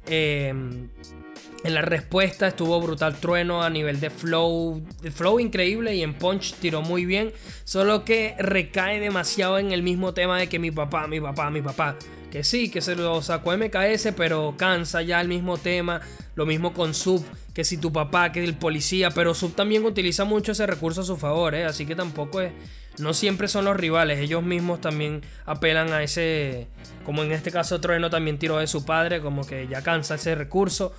Eh, en la respuesta estuvo brutal Trueno a nivel de flow, flow increíble y en punch tiró muy bien, solo que recae demasiado en el mismo tema de que mi papá, mi papá, mi papá. Que sí, que se lo sacó MKS, pero cansa ya el mismo tema. Lo mismo con Sub, que si tu papá, que el policía, pero Sub también utiliza mucho ese recurso a su favor, ¿eh? así que tampoco es, no siempre son los rivales, ellos mismos también apelan a ese, como en este caso Trueno también tiró de su padre, como que ya cansa ese recurso.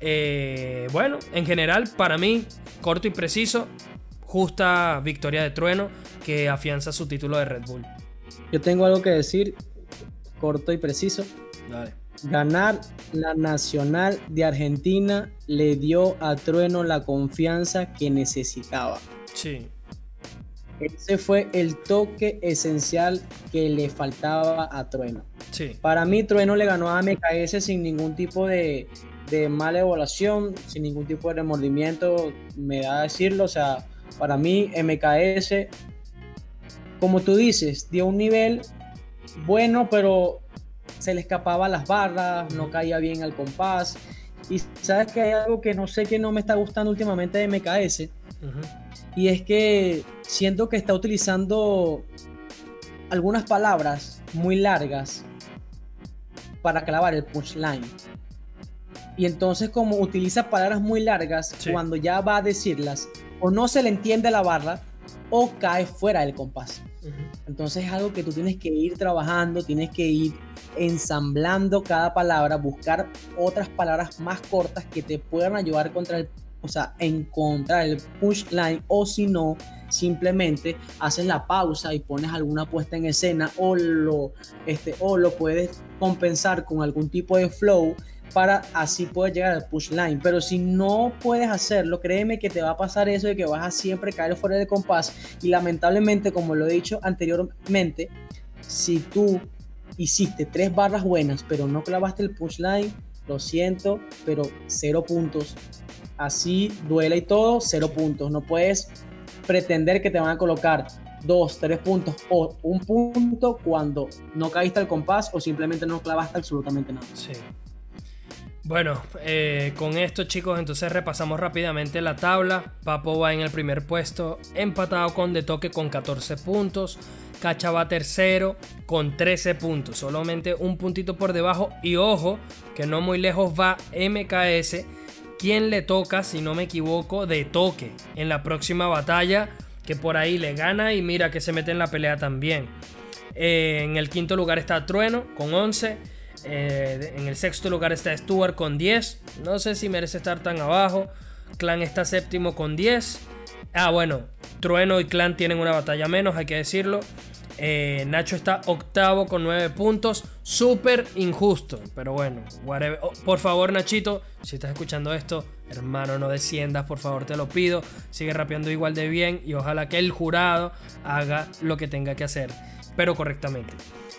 Eh, bueno, en general, para mí, corto y preciso, justa victoria de Trueno que afianza su título de Red Bull. Yo tengo algo que decir, corto y preciso. Ganar la Nacional de Argentina le dio a Trueno la confianza que necesitaba. Sí. Ese fue el toque esencial que le faltaba a Trueno. Sí. Para mí, Trueno le ganó a MKS sin ningún tipo de, de mala evaluación, sin ningún tipo de remordimiento, me da a decirlo. O sea, para mí, MKS, como tú dices, dio un nivel bueno, pero se le escapaba las barras, no caía bien al compás. Y sabes que hay algo que no sé que no me está gustando últimamente de MKS. Y es que siento que está utilizando algunas palabras muy largas para clavar el punchline. Y entonces como utiliza palabras muy largas, cuando ya va a decirlas, o no se le entiende la barra, o cae fuera del compás. Entonces es algo que tú tienes que ir trabajando, tienes que ir ensamblando cada palabra, buscar otras palabras más cortas que te puedan ayudar contra el, o sea, encontrar el punchline o si no, simplemente haces la pausa y pones alguna puesta en escena o lo, este, o lo puedes compensar con algún tipo de flow para así poder llegar al push line. Pero si no puedes hacerlo, créeme que te va a pasar eso de que vas a siempre caer fuera del compás. Y lamentablemente, como lo he dicho anteriormente, si tú hiciste tres barras buenas, pero no clavaste el push line, lo siento, pero cero puntos. Así duela y todo, cero puntos. No puedes pretender que te van a colocar dos, tres puntos o un punto cuando no caíste al compás o simplemente no clavaste absolutamente nada. Sí. Bueno, eh, con esto chicos, entonces repasamos rápidamente la tabla. Papo va en el primer puesto, empatado con De Toque con 14 puntos. Cacha va tercero con 13 puntos, solamente un puntito por debajo. Y ojo, que no muy lejos va MKS, quien le toca, si no me equivoco, De Toque en la próxima batalla, que por ahí le gana y mira que se mete en la pelea también. Eh, en el quinto lugar está Trueno con 11. Eh, en el sexto lugar está Stuart con 10. No sé si merece estar tan abajo. Clan está séptimo con 10. Ah, bueno, Trueno y Clan tienen una batalla menos, hay que decirlo. Eh, Nacho está octavo con 9 puntos. Súper injusto. Pero bueno, oh, por favor, Nachito, si estás escuchando esto, hermano, no desciendas, por favor, te lo pido. Sigue rapeando igual de bien y ojalá que el jurado haga lo que tenga que hacer, pero correctamente.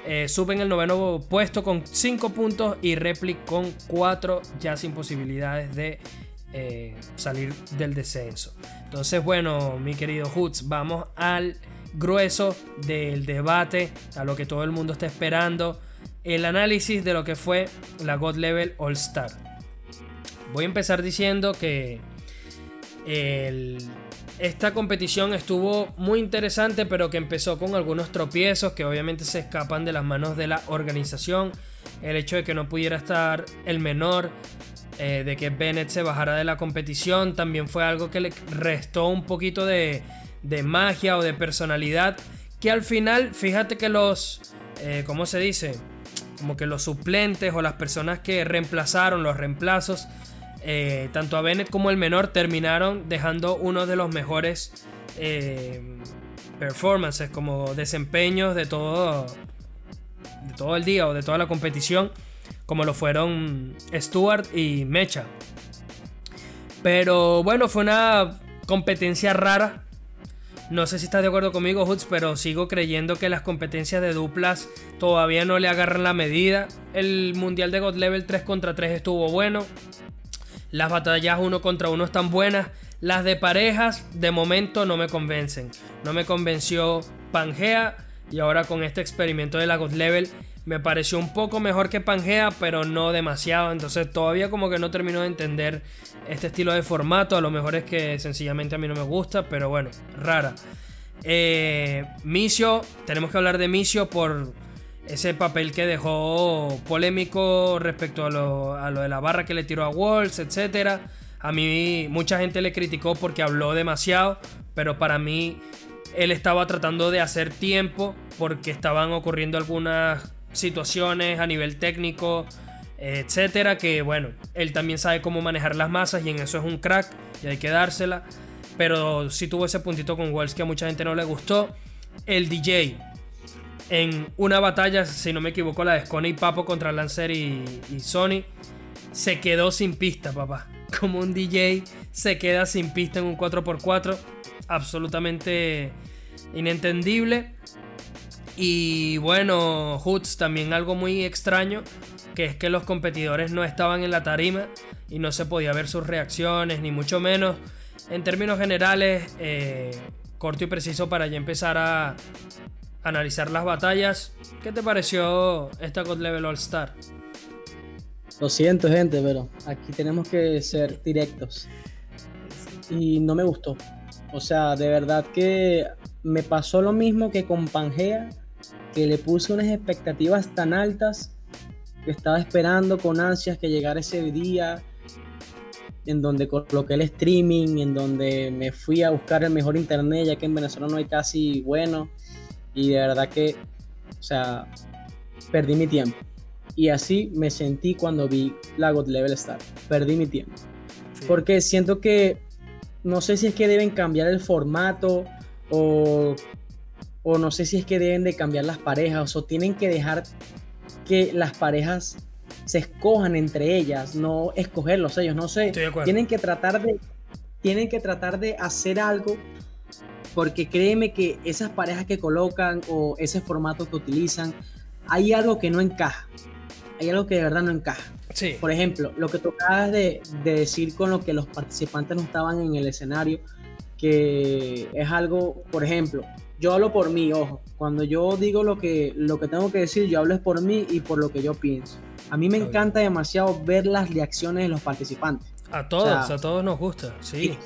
Eh, sube en el noveno puesto con 5 puntos y Replic con 4 ya sin posibilidades de eh, salir del descenso. Entonces, bueno, mi querido Hoots, vamos al grueso del debate, a lo que todo el mundo está esperando, el análisis de lo que fue la God Level All Star. Voy a empezar diciendo que esta competición estuvo muy interesante, pero que empezó con algunos tropiezos que obviamente se escapan de las manos de la organización. El hecho de que no pudiera estar el menor, eh, de que Bennett se bajara de la competición, también fue algo que le restó un poquito de, magia o de personalidad. Que al final, fíjate que los, eh, ¿cómo se dice? Como que los suplentes o las personas que reemplazaron, los reemplazos, eh, tanto a Bennett como el menor terminaron dejando uno de los mejores eh, performances, como desempeños de todo, de todo el día o de toda la competición, como lo fueron Stuart y Mecha. Pero bueno, fue una competencia rara. No sé si estás de acuerdo conmigo, Hoods, pero sigo creyendo que las competencias de duplas todavía no le agarran la medida. El Mundial de God Level 3 contra 3 estuvo bueno. Las batallas uno contra uno están buenas. Las de parejas de momento no me convencen. No me convenció Pangea y ahora con este experimento de la God Level me pareció un poco mejor que Pangea, pero no demasiado. Entonces todavía como que no termino de entender este estilo de formato. A lo mejor es que sencillamente a mí no me gusta, pero bueno, rara. Eh, Misio, tenemos que hablar de Misio por ese papel que dejó polémico respecto a lo, de la barra que le tiró a Walls, etc. A mí mucha gente le criticó porque habló demasiado, pero para mí él estaba tratando de hacer tiempo porque estaban ocurriendo algunas situaciones a nivel técnico, etcétera, que bueno, él también sabe cómo manejar las masas y en eso es un crack y hay que dársela. Pero sí tuvo ese puntito con Wells que a mucha gente no le gustó. El DJ, en una batalla, si no me equivoco, la de Scone y Papo contra Lancer y, Sony, se quedó sin pista, papá. Como un DJ se queda sin pista en un 4x4. Absolutamente inentendible. Y bueno, Hoods también algo muy extraño, que es que los competidores no estaban en la tarima y no se podía ver sus reacciones, ni mucho menos. En términos generales, eh, corto y preciso para ya empezar a, analizar las batallas. ¿Qué te pareció esta God Level All Star? Lo siento, gente, pero aquí tenemos que ser directos. Y no me gustó. O sea, de verdad que me pasó lo mismo que con Pangea, que le puse unas expectativas tan altas que estaba esperando con ansias que llegara ese día en donde coloqué el streaming, en donde me fui a buscar el mejor internet, ya que en Venezuela no hay casi bueno. Y de verdad que, o sea, perdí mi tiempo. Y así me sentí cuando vi la God Level Star. Perdí mi tiempo. Porque siento que, no sé si es que deben cambiar el formato o, o no sé si es que deben de cambiar las parejas o tienen que dejar que las parejas se escojan entre ellas, no escogerlos ellos, no sé. Tienen que tratar de tienen que tratar de hacer algo porque créeme que esas parejas que colocan o ese formato que utilizan, hay algo que no encaja. Hay algo que de verdad no encaja. Sí. Por ejemplo, lo que tocabas de, de decir con lo que los participantes no estaban en el escenario, que es algo, por ejemplo, yo hablo por mí, ojo, cuando yo digo lo que, lo que tengo que decir, yo hablo es por mí y por lo que yo pienso. A mí me encanta demasiado ver las reacciones de los participantes. A todos, a todos nos gusta, sí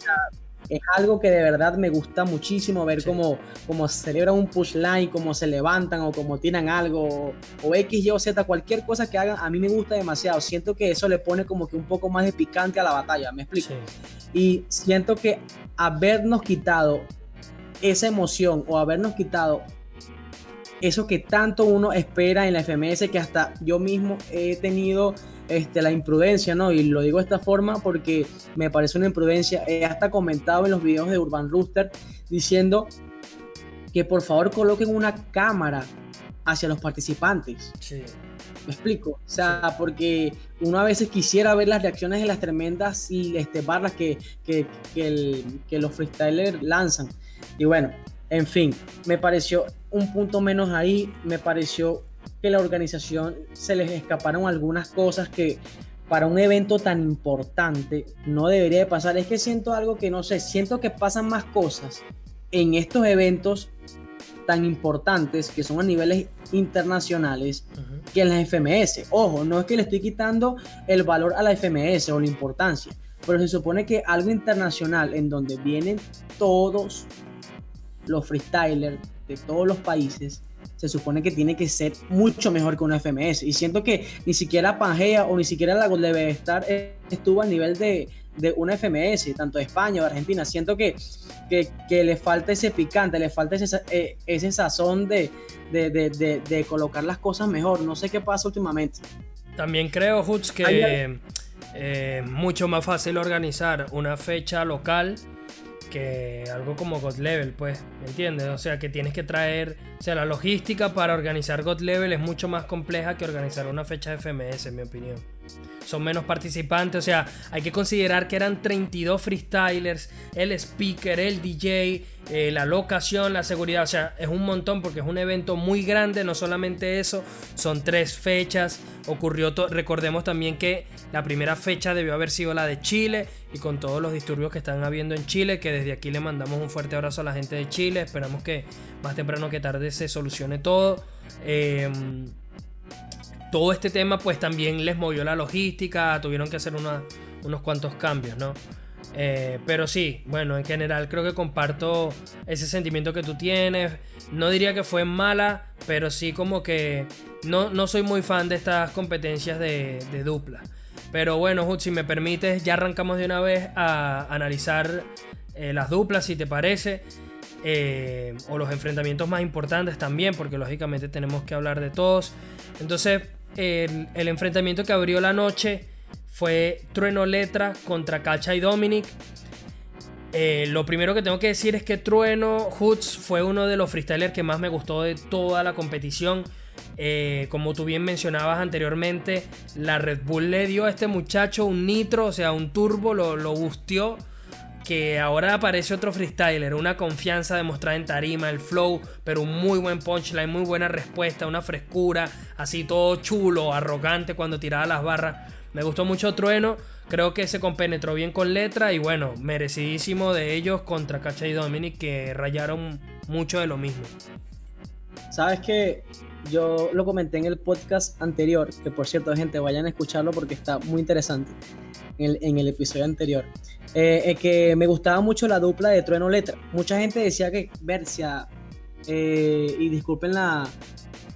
es algo que de verdad me gusta muchísimo ver cómo, cómo celebran un push line, cómo se levantan o cómo tiran algo, o, X, Y o Z, cualquier cosa que hagan, a mí me gusta demasiado. Siento que eso le pone como que un poco más de picante a la batalla, ¿me explico? Y siento que habernos quitado esa emoción o habernos quitado eso que tanto uno espera en la FMS, que hasta yo mismo he tenido este, la imprudencia, ¿no? Y lo digo de esta forma porque me parece una imprudencia. He hasta comentado en los videos de Urban Rooster diciendo que por favor coloquen una cámara hacia los participantes. Sí. ¿Me explico? O sea, porque uno a veces quisiera ver las reacciones de las tremendas y este, barras que, que, que los freestylers lanzan. Y bueno, en fin, me pareció un punto menos ahí, me pareció que la organización se les escaparon algunas cosas que para un evento tan importante no debería de pasar. Es que siento algo que no sé, siento que pasan más cosas en estos eventos tan importantes que son a niveles internacionales que en las FMS. Ojo, no es que le estoy quitando el valor a la FMS o la importancia, pero se supone que algo internacional en donde vienen todos los freestylers de todos los países, se supone que tiene que ser mucho mejor que una FMS. Y siento que ni siquiera Pangea o ni siquiera la debe estar estuvo a nivel de, de una FMS, tanto de España o Argentina. Siento que, que, le falta ese picante, le falta ese, eh, ese sazón de, de, colocar las cosas mejor. No sé qué pasa últimamente. También creo, Hutz, que eh, es mucho más fácil organizar una fecha local que algo como God Level, pues, ¿me entiendes? O sea, que tienes que traer, o sea, la logística para organizar God Level es mucho más compleja que organizar una fecha de FMS, en mi opinión son menos participantes. O sea, hay que considerar que eran 32 freestylers, el speaker, el DJ, eh, la locación, la seguridad. O sea, es un montón porque es un evento muy grande. No solamente eso, son tres fechas. Ocurrió, recordemos también que la primera fecha debió haber sido la de Chile y con todos los disturbios que están habiendo en Chile, que desde aquí le mandamos un fuerte abrazo a la gente de Chile. Esperamos que más temprano que tarde se solucione todo. Eh, todo este tema pues también les movió la logística, tuvieron que hacer unos cuantos cambios, ¿no? Eh, pero sí, bueno, en general creo que comparto ese sentimiento que tú tienes. No diría que fue mala, pero sí como que no, no soy muy fan de estas competencias de, dupla. Pero bueno, si me permites, ya arrancamos de una vez a analizar eh, las duplas, si te parece. Eh, o los enfrentamientos más importantes también, porque lógicamente tenemos que hablar de todos. Entonces, el, enfrentamiento que abrió la noche fue Trueno Letra contra Cacha y Dominic. Eh, lo primero que tengo que decir es que Trueno Hoods fue uno de los freestylers que más me gustó de toda la competición. Eh, como tú bien mencionabas anteriormente, la Red Bull le dio a este muchacho un nitro, o sea, un turbo, lo, lo busteó que ahora aparece otro freestyler, una confianza demostrada en tarima, el flow, pero un muy buen punchline, muy buena respuesta, una frescura, así todo chulo, arrogante cuando tiraba las barras. Me gustó mucho Trueno, creo que se compenetró bien con letra y bueno, merecidísimo de ellos contra Cacha y Dominic que rayaron mucho de lo mismo. Sabes que yo lo comenté en el podcast anterior, que por cierto, gente, vayan a escucharlo porque está muy interesante en el, episodio anterior. Eh, que me gustaba mucho la dupla de Trueno Letra. Mucha gente decía que Bercia, eh, y disculpen la,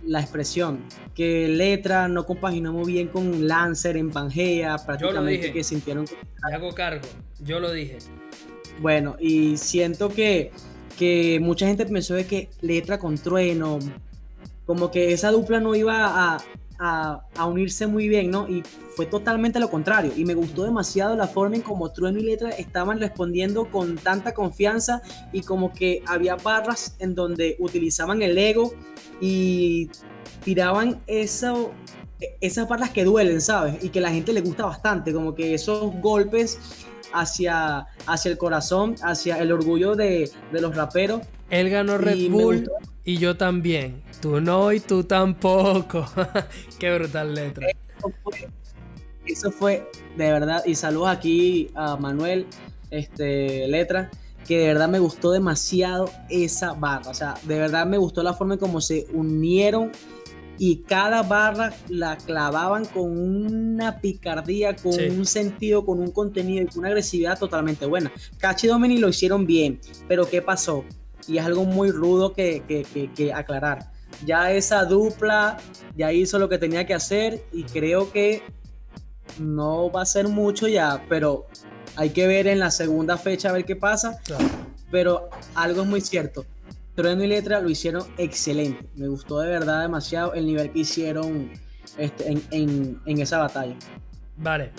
la, expresión, que Letra no compaginó muy bien con Lancer en Pangea, prácticamente que sintieron que... hago cargo, yo lo dije. Bueno, y siento que, que mucha gente pensó de que Letra con Trueno, como que esa dupla no iba a, a, unirse muy bien, ¿no? Y fue totalmente lo contrario. Y me gustó demasiado la forma en como Trueno y Letra estaban respondiendo con tanta confianza y como que había barras en donde utilizaban el ego y tiraban eso, esas barras que duelen, ¿sabes? Y que a la gente le gusta bastante, como que esos golpes hacia, hacia el corazón, hacia el orgullo de, de los raperos. Él ganó Red Bull y yo también. Tú no y tú tampoco. Qué brutal letra. Eso fue, de verdad. Y saludos aquí a Manuel, este, letra. Que de verdad me gustó demasiado esa barra. O sea, de verdad me gustó la forma en cómo se unieron y cada barra la clavaban con una picardía, con un sentido, con un contenido y con una agresividad totalmente buena. Cachi Domini lo hicieron bien, pero ¿qué pasó? Y es algo muy rudo que, que aclarar ya esa dupla ya hizo lo que tenía que hacer y creo que no va a ser mucho ya, pero hay que ver en la segunda fecha a ver qué pasa. Pero algo es muy cierto. Trueno y Letra lo hicieron excelente. Me gustó de verdad demasiado el nivel que hicieron este, en, esa batalla. Vale.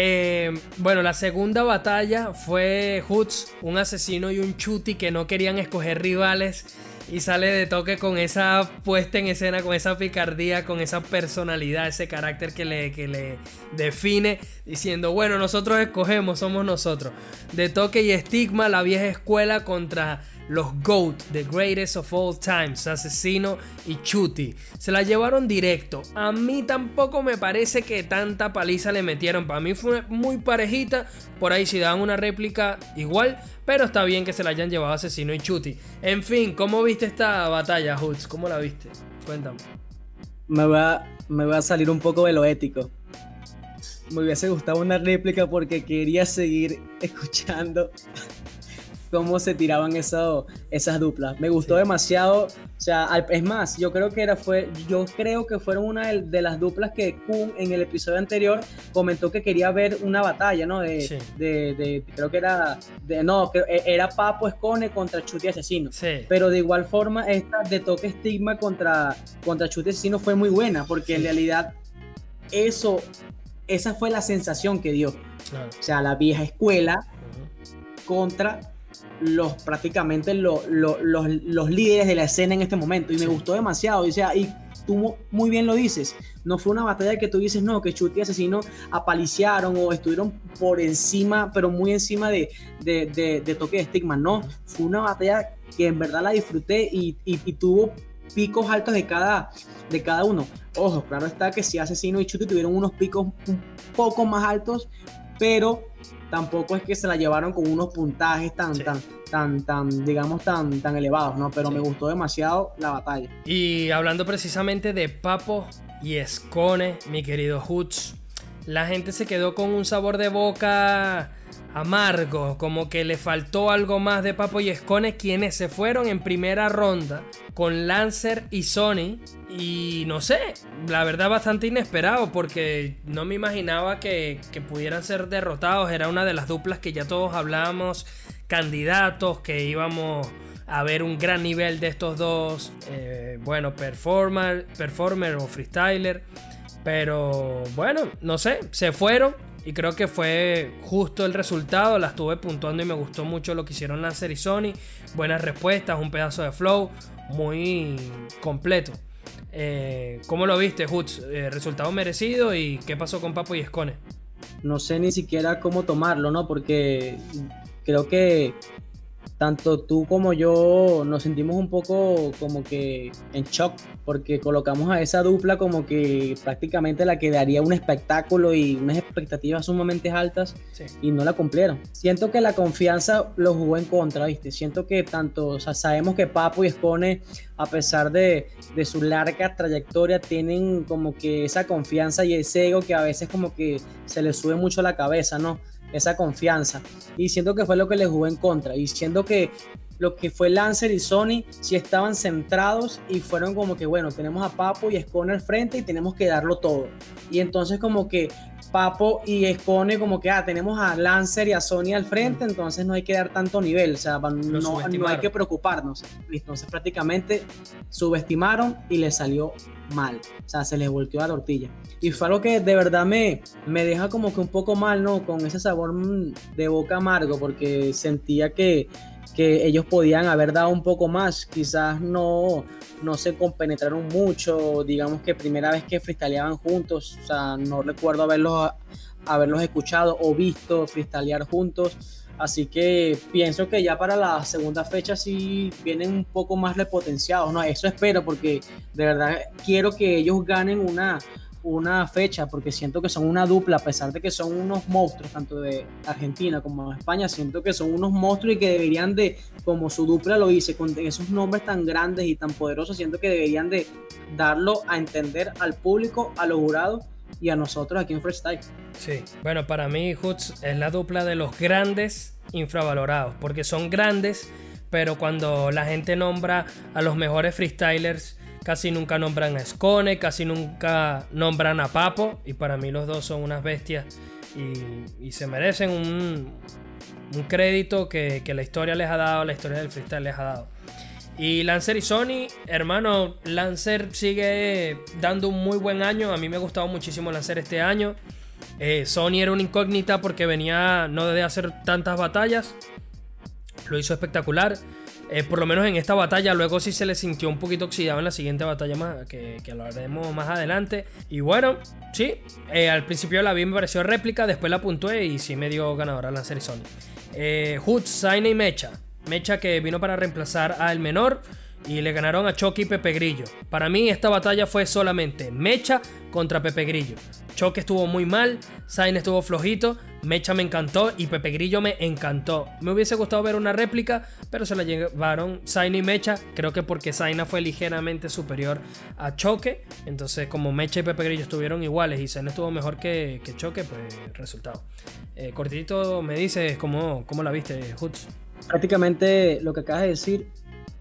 Eh, bueno, la segunda batalla fue Hoods, un asesino y un chuti que no querían escoger rivales y sale de toque con esa puesta en escena, con esa picardía, con esa personalidad, ese carácter que le, que le define, diciendo, bueno, nosotros escogemos, somos nosotros. De toque y estigma, la vieja escuela contra los GOAT, The Greatest of All Times, Asesino y Chuti. Se la llevaron directo. A mí tampoco me parece que tanta paliza le metieron. Para mí fue muy parejita. Por ahí si daban una réplica igual. Pero está bien que se la hayan llevado Asesino y Chuti. En fin, ¿cómo viste esta batalla, Hoods? ¿Cómo la viste? Cuéntame. Me va, me va a salir un poco de lo ético me hubiese gustado una réplica porque quería seguir escuchando cómo se tiraban eso, esas duplas. Me gustó demasiado. O sea, es más, yo creo que era fue, yo creo que fueron una de, las duplas que Kun en el episodio anterior comentó que quería ver una batalla, ¿no? De, de, creo que era, no, e, era Papo Escone contra Chuti Asesino. Pero de igual forma, esta de toque estigma contra, contra Chuti Asesino fue muy buena, porque en realidad eso esa fue la sensación que dio. O sea, la vieja escuela contra los prácticamente los, líderes de la escena en este momento. Y me gustó demasiado. Y, sea, y tú muy bien lo dices. No fue una batalla que tú dices, no, que Chuti y Asesino apaliciaron o estuvieron por encima, pero muy encima de, de, toque de estigma. No, fue una batalla que en verdad la disfruté y, y tuvo picos altos de cada, de cada uno. Ojo, claro está que si Asesino y Chuti tuvieron unos picos un poco más altos, pero tampoco es que se la llevaron con unos puntajes tan, tan, tan, tan, digamos, tan, tan elevados, ¿no? Pero me gustó demasiado la batalla. Y hablando precisamente de Papo y Escone, mi querido Hutch, la gente se quedó con un sabor de boca amargo, como que le faltó algo más de Papo y Escone, quienes se fueron en primera ronda con Lancer y Sony. Y no sé, la verdad bastante inesperado porque no me imaginaba que, pudieran ser derrotados. Era una de las duplas que ya todos hablábamos, candidatos, que íbamos a ver un gran nivel de estos dos, eh, bueno, performer, performer o freestyler. Pero bueno, no sé, se fueron y creo que fue justo el resultado. La estuve puntuando y me gustó mucho lo que hicieron Lancer y Sony. Buenas respuestas, un pedazo de flow muy completo. Eh, ¿Cómo lo viste, Hutz? Eh, ¿Resultado merecido? ¿Y qué pasó con Papo y Escone? No sé ni siquiera cómo tomarlo, ¿no? Porque creo que tanto tú como yo nos sentimos un poco como que en shock porque colocamos a esa dupla como que prácticamente la que daría un espectáculo y unas expectativas sumamente altas y no la cumplieron. Siento que la confianza lo jugó en contra, ¿viste? Siento que tanto, o sea, sabemos que Papo y Espone, a pesar de, su larga trayectoria, tienen como que esa confianza y ese ego que a veces como que se les sube mucho a la cabeza, ¿no? esa confianza. Y siento que fue lo que le jugó en contra. Y siento que lo que fue Lancer y Sony si estaban centrados y fueron como que, bueno, tenemos a Papo y Escone al frente y tenemos que darlo todo. Y entonces como que Papo y Escone como que, ah, tenemos a Lancer y a Sony al frente, entonces no hay que dar tanto nivel, o sea, no, no hay que preocuparnos. Entonces prácticamente subestimaron y les salió mal, o sea, se les volteó la tortilla. Y fue algo que de verdad me, me deja como que un poco mal, ¿no? Con ese sabor mm, de boca amargo, porque sentía que, que ellos podían haber dado un poco más, quizás no, no se compenetraron mucho, digamos que primera vez que freestyleaban juntos, o sea, no recuerdo haberlos, haberlos escuchado o visto freestylear juntos. Así que pienso que ya para la segunda fecha sí vienen un poco más repotenciados, ¿no? Eso espero porque de verdad quiero que ellos ganen una, una fecha porque siento que son una dupla, a pesar de que son unos monstruos, tanto de Argentina como de España, siento que son unos monstruos y que deberían de, como su dupla lo dice, con esos nombres tan grandes y tan poderosos, siento que deberían de darlo a entender al público, a los jurados y a nosotros aquí en Freestyle. Sí, bueno, para mí Hoots es la dupla de los grandes infravalorados, porque son grandes, pero cuando la gente nombra a los mejores freestylers, Casi nunca nombran a Scone, casi nunca nombran a Papo. Y para mí los dos son unas bestias. Y, se merecen un, crédito que, la historia les ha dado, la historia del freestyle les ha dado. Y Lancer y Sony, hermano, Lancer sigue dando un muy buen año. A mí me ha gustado muchísimo Lancer este año. Eh, Sony era una incógnita porque venía no de hacer tantas batallas. Lo hizo espectacular. Eh, por lo menos en esta batalla, luego sí se le sintió un poquito oxidado en la siguiente batalla más, que, que lo haremos más adelante. Y bueno, sí, eh, al principio la vi me pareció réplica, después la puntué y sí me dio ganadora la serie Sony. Eh, Hood, Saina y Mecha. Mecha que vino para reemplazar a El Menor y le ganaron a Choque y Pepe Grillo. Para mí esta batalla fue solamente Mecha contra Pepe Grillo. Choque estuvo muy mal, Zayn estuvo flojito, Mecha me encantó y Pepe Grillo me encantó. Me hubiese gustado ver una réplica, pero se la llevaron Zayn y Mecha, creo que porque Zaina fue ligeramente superior a Choque. Entonces como Mecha y Pepe Grillo estuvieron iguales y Zayn estuvo mejor que, Choque, pues resultado. Eh, cortito me dices cómo, cómo la viste, Hoods. Prácticamente lo que acabas de decir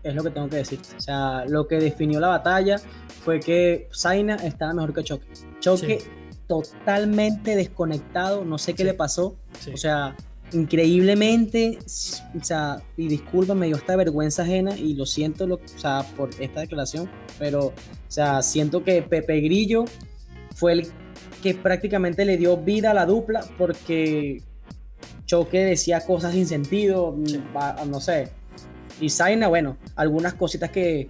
es lo que tengo que decir. O sea, lo que definió la batalla fue que Zaina estaba mejor que Choque. Choque totalmente desconectado, no sé qué le pasó. O sea, increíblemente, o sea, y disculpa, me dio esta vergüenza ajena y lo siento lo, o sea, por esta declaración, pero, o sea, siento que Pepe Grillo fue el que prácticamente le dio vida a la dupla porque Choque decía cosas sin sentido, no sé, y Zaina, bueno, algunas cositas que,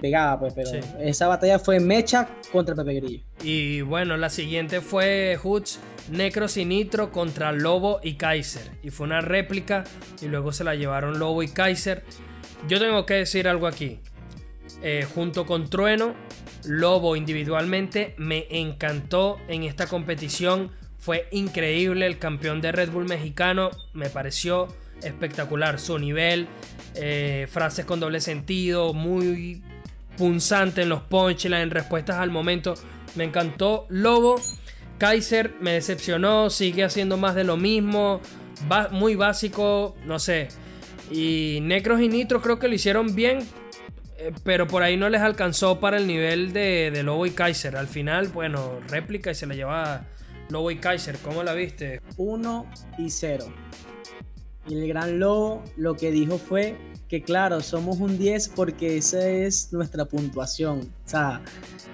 pegaba, pues, pero esa batalla fue Mecha contra Pepe Grillo. Y bueno, la siguiente fue Hutch, Necros y Nitro contra Lobo y Kaiser. Y fue una réplica y luego se la llevaron Lobo y Kaiser. Yo tengo que decir algo aquí. Eh, junto con Trueno, Lobo individualmente me encantó en esta competición. Fue increíble el campeón de Red Bull mexicano. Me pareció espectacular. Su nivel, eh, frases con doble sentido, muy punzante en los punchlines, en respuestas al momento. Me encantó Lobo. Kaiser me decepcionó, sigue haciendo más de lo mismo. muy básico, no sé. Y Necros y Nitro creo que lo hicieron bien, eh, pero por ahí no les alcanzó para el nivel de, de, Lobo y Kaiser. Al final, bueno, réplica y se la lleva Lobo y Kaiser. ¿Cómo la viste? 1 y 0. Y el gran lobo lo que dijo fue que claro, somos un 10 porque esa es nuestra puntuación. O sea,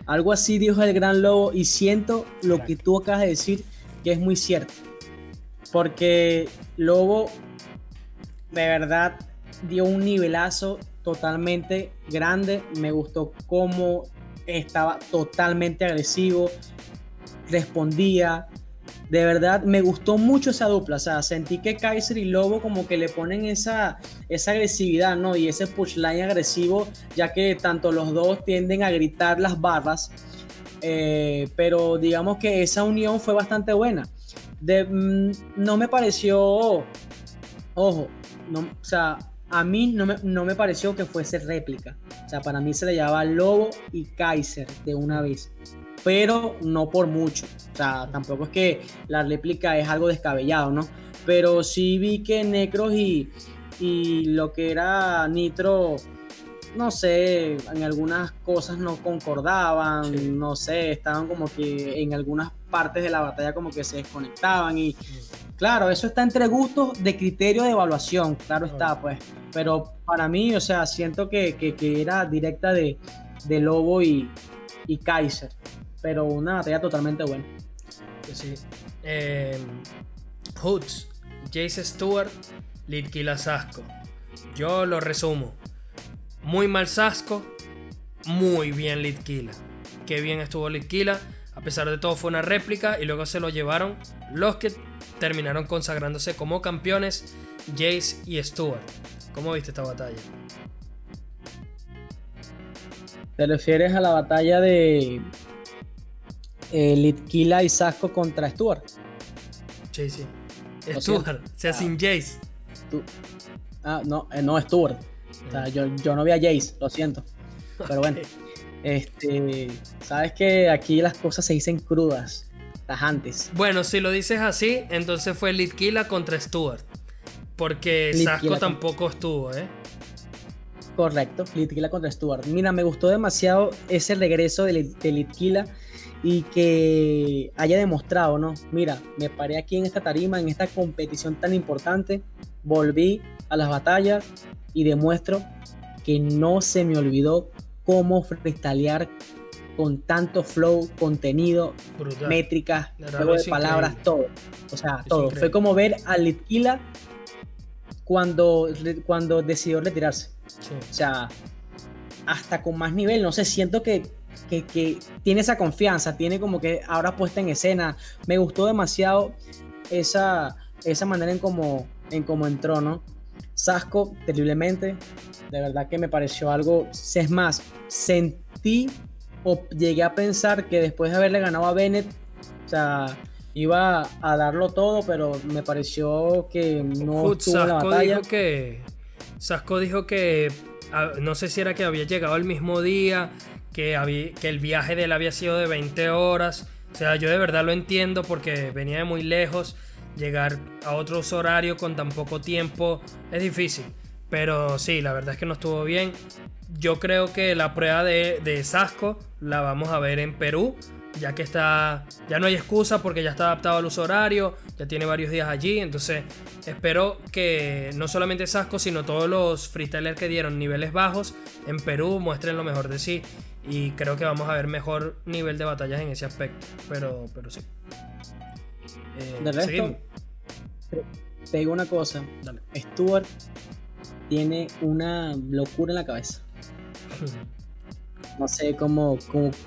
algo así dijo el gran lobo y siento lo que tú acabas de decir que es muy cierto. Porque Lobo de verdad dio un nivelazo totalmente grande. Me gustó cómo estaba totalmente agresivo, respondía, de verdad me gustó mucho esa dupla. O sea, sentí que Kaiser y Lobo como que le ponen esa, esa agresividad, ¿no? Y ese pushline agresivo, ya que tanto los dos tienden a gritar las barras. Eh, pero digamos que esa unión fue bastante buena. Mm, no me pareció, ojo, no, o sea, a mí no me, no me pareció que fuese réplica. O sea, para mí se le llamaba Lobo y Kaiser de una vez pero no por mucho. O sea, tampoco es que la réplica es algo descabellado, ¿no? Pero sí vi que Necros y, y lo que era Nitro, no sé, en algunas cosas no concordaban, no sé, estaban como que en algunas partes de la batalla como que se desconectaban y claro, eso está entre gustos de criterio de evaluación, claro está, pues, pero para mí, o sea, siento que, que, era directa de, de Lobo y, y Kaiser pero una batalla totalmente buena. Sí. Eh, Hoods, Jace Stewart, Litkila Sasco. Yo lo resumo. Muy mal Sasco, muy bien Litkila. Qué bien estuvo Litkila. A pesar de todo fue una réplica y luego se lo llevaron los que terminaron consagrándose como campeones, Jace y Stewart. ¿Cómo viste esta batalla? ¿Te refieres a la batalla de eh, y Sasco contra Stuart. Sí, sí. Stuart, o sea, sin Jace. ah, no, eh, no, Stuart. O sea, yo, yo, no vi a Jace, lo siento. Pero bueno, este, sabes que aquí las cosas se dicen crudas, tajantes. Bueno, si lo dices así, entonces fue Litkila contra Stuart. Porque Sasco tampoco estuvo, ¿eh? Correcto, Litkila contra Stuart. Mira, me gustó demasiado ese regreso de, de Litkila y que haya demostrado, ¿no? Mira, me paré aquí en esta tarima, en esta competición tan importante, volví a las batallas y demuestro que no se me olvidó cómo freestylear con tanto flow, contenido, métricas, juego de palabras, todo. O sea, todo. Fue como ver a Litquila cuando, cuando decidió retirarse. O sea, hasta con más nivel, no sé, siento que que, tiene esa confianza, tiene como que ahora puesta en escena. Me gustó demasiado esa, esa manera en cómo en cómo entró, ¿no? Sasco, terriblemente. De verdad que me pareció algo. Es más, sentí o llegué a pensar que después de haberle ganado a Bennett, o sea, iba a darlo todo, pero me pareció que no la batalla. Dijo que, Sasco dijo que no sé si era que había llegado el mismo día, que, el viaje de él había sido de 20 horas. O sea, yo de verdad lo entiendo porque venía de muy lejos. Llegar a otro horario con tan poco tiempo es difícil. Pero sí, la verdad es que no estuvo bien. Yo creo que la prueba de, de Sasco la vamos a ver en Perú ya que está, ya no hay excusa porque ya está adaptado al uso horario, ya tiene varios días allí, entonces espero que no solamente Sasco, sino todos los freestylers que dieron niveles bajos en Perú muestren lo mejor de sí y creo que vamos a ver mejor nivel de batallas en ese aspecto, pero, pero sí. Eh, de resto, te digo una cosa, Stuart tiene una locura en la cabeza. no sé cómo,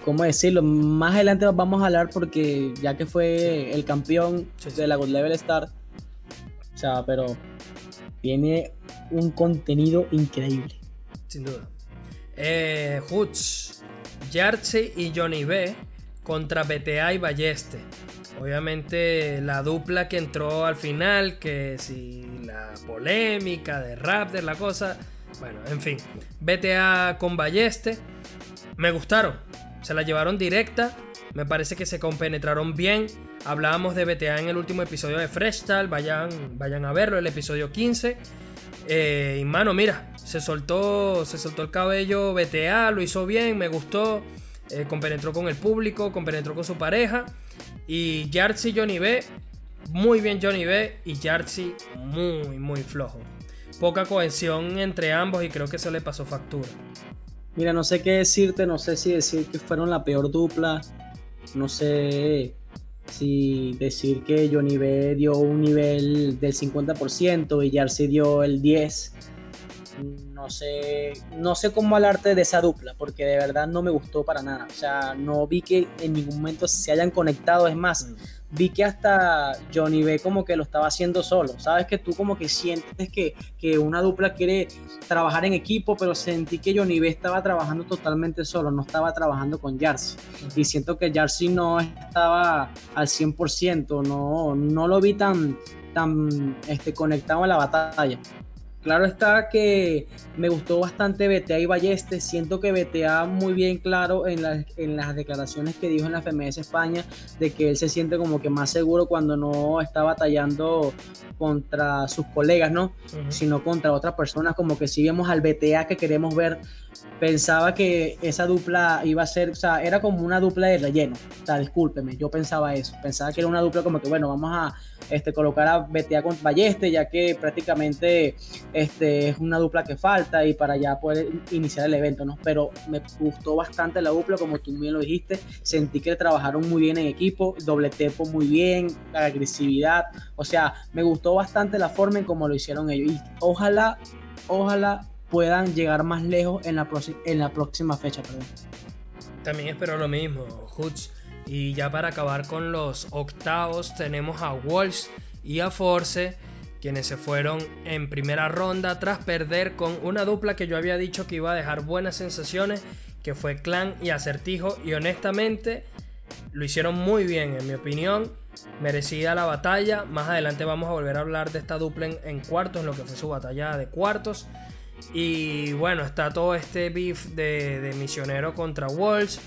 cómo, decirlo. Más adelante vamos a hablar porque ya que fue el campeón de la God Level Star, o sea, pero tiene un contenido increíble. Sin duda. Eh, Hoots, y Johnny B contra BTA y Balleste. Obviamente la dupla que entró al final, que si la polémica de Raptor, la cosa. Bueno, en fin. BTA con Balleste me gustaron. Se la llevaron directa. Me parece que se compenetraron bien. Hablábamos de BTA en el último episodio de Fresh Vayan, vayan a verlo, el episodio 15. Eh, y mano, mira, se soltó, se soltó el cabello BTA, lo hizo bien, me gustó. Eh, compenetró con el público, compenetró con su pareja. Y Yartzi Johnny B, muy bien Johnny B. Y Yartzi muy, muy flojo. Poca cohesión entre ambos y creo que eso le pasó factura. Mira, no sé qué decirte, no sé si decir que fueron la peor dupla, no sé si decir que Johnny B dio un nivel del 50% y Yarcy dio el 10%. No sé, no sé cómo hablarte de esa dupla, porque de verdad no me gustó para nada. O sea, no vi que en ningún momento se hayan conectado. Es más, mm vi que hasta Johnny B como que lo estaba haciendo solo. Sabes que tú como que sientes que, una dupla quiere trabajar en equipo, pero sentí que Johnny B estaba trabajando totalmente solo, no estaba trabajando con Jarcy. Y siento que Jarcy no estaba al 100%, no, no lo vi tan, tan este, conectado a la batalla. Claro está que me gustó bastante BTA y Balleste. Siento que BTA muy bien claro en, en las declaraciones que dijo en la FMS España de que él se siente como que más seguro cuando no está batallando contra sus colegas, ¿no? Sino contra otras personas, como que si vemos al BTA que queremos ver, pensaba que esa dupla iba a ser, o sea, era como una dupla de relleno. O sea, discúlpeme, yo pensaba eso. Pensaba que era una dupla como que, bueno, vamos a este, colocar a BTA con Balleste, ya que prácticamente este, es una dupla que falta y para ya poder iniciar el evento, ¿no? Pero me gustó bastante la dupla, como tú bien lo dijiste, sentí que trabajaron muy bien en equipo, doble tempo muy bien, la agresividad, o sea, me gustó bastante la forma en cómo lo hicieron ellos y ojalá, ojalá puedan llegar más lejos en la, en la próxima fecha. También espero lo mismo, Hoods. Y ya para acabar con los octavos tenemos a Walsh y a Force quienes se fueron en primera ronda tras perder con una dupla que yo había dicho que iba a dejar buenas sensaciones, que fue Clan y Acertijo, y honestamente lo hicieron muy bien, en mi opinión, merecida la batalla. Más adelante vamos a volver a hablar de esta dupla en, cuartos, en lo que fue su batalla de cuartos. Y bueno, está todo este beef de, Misionero contra Walls.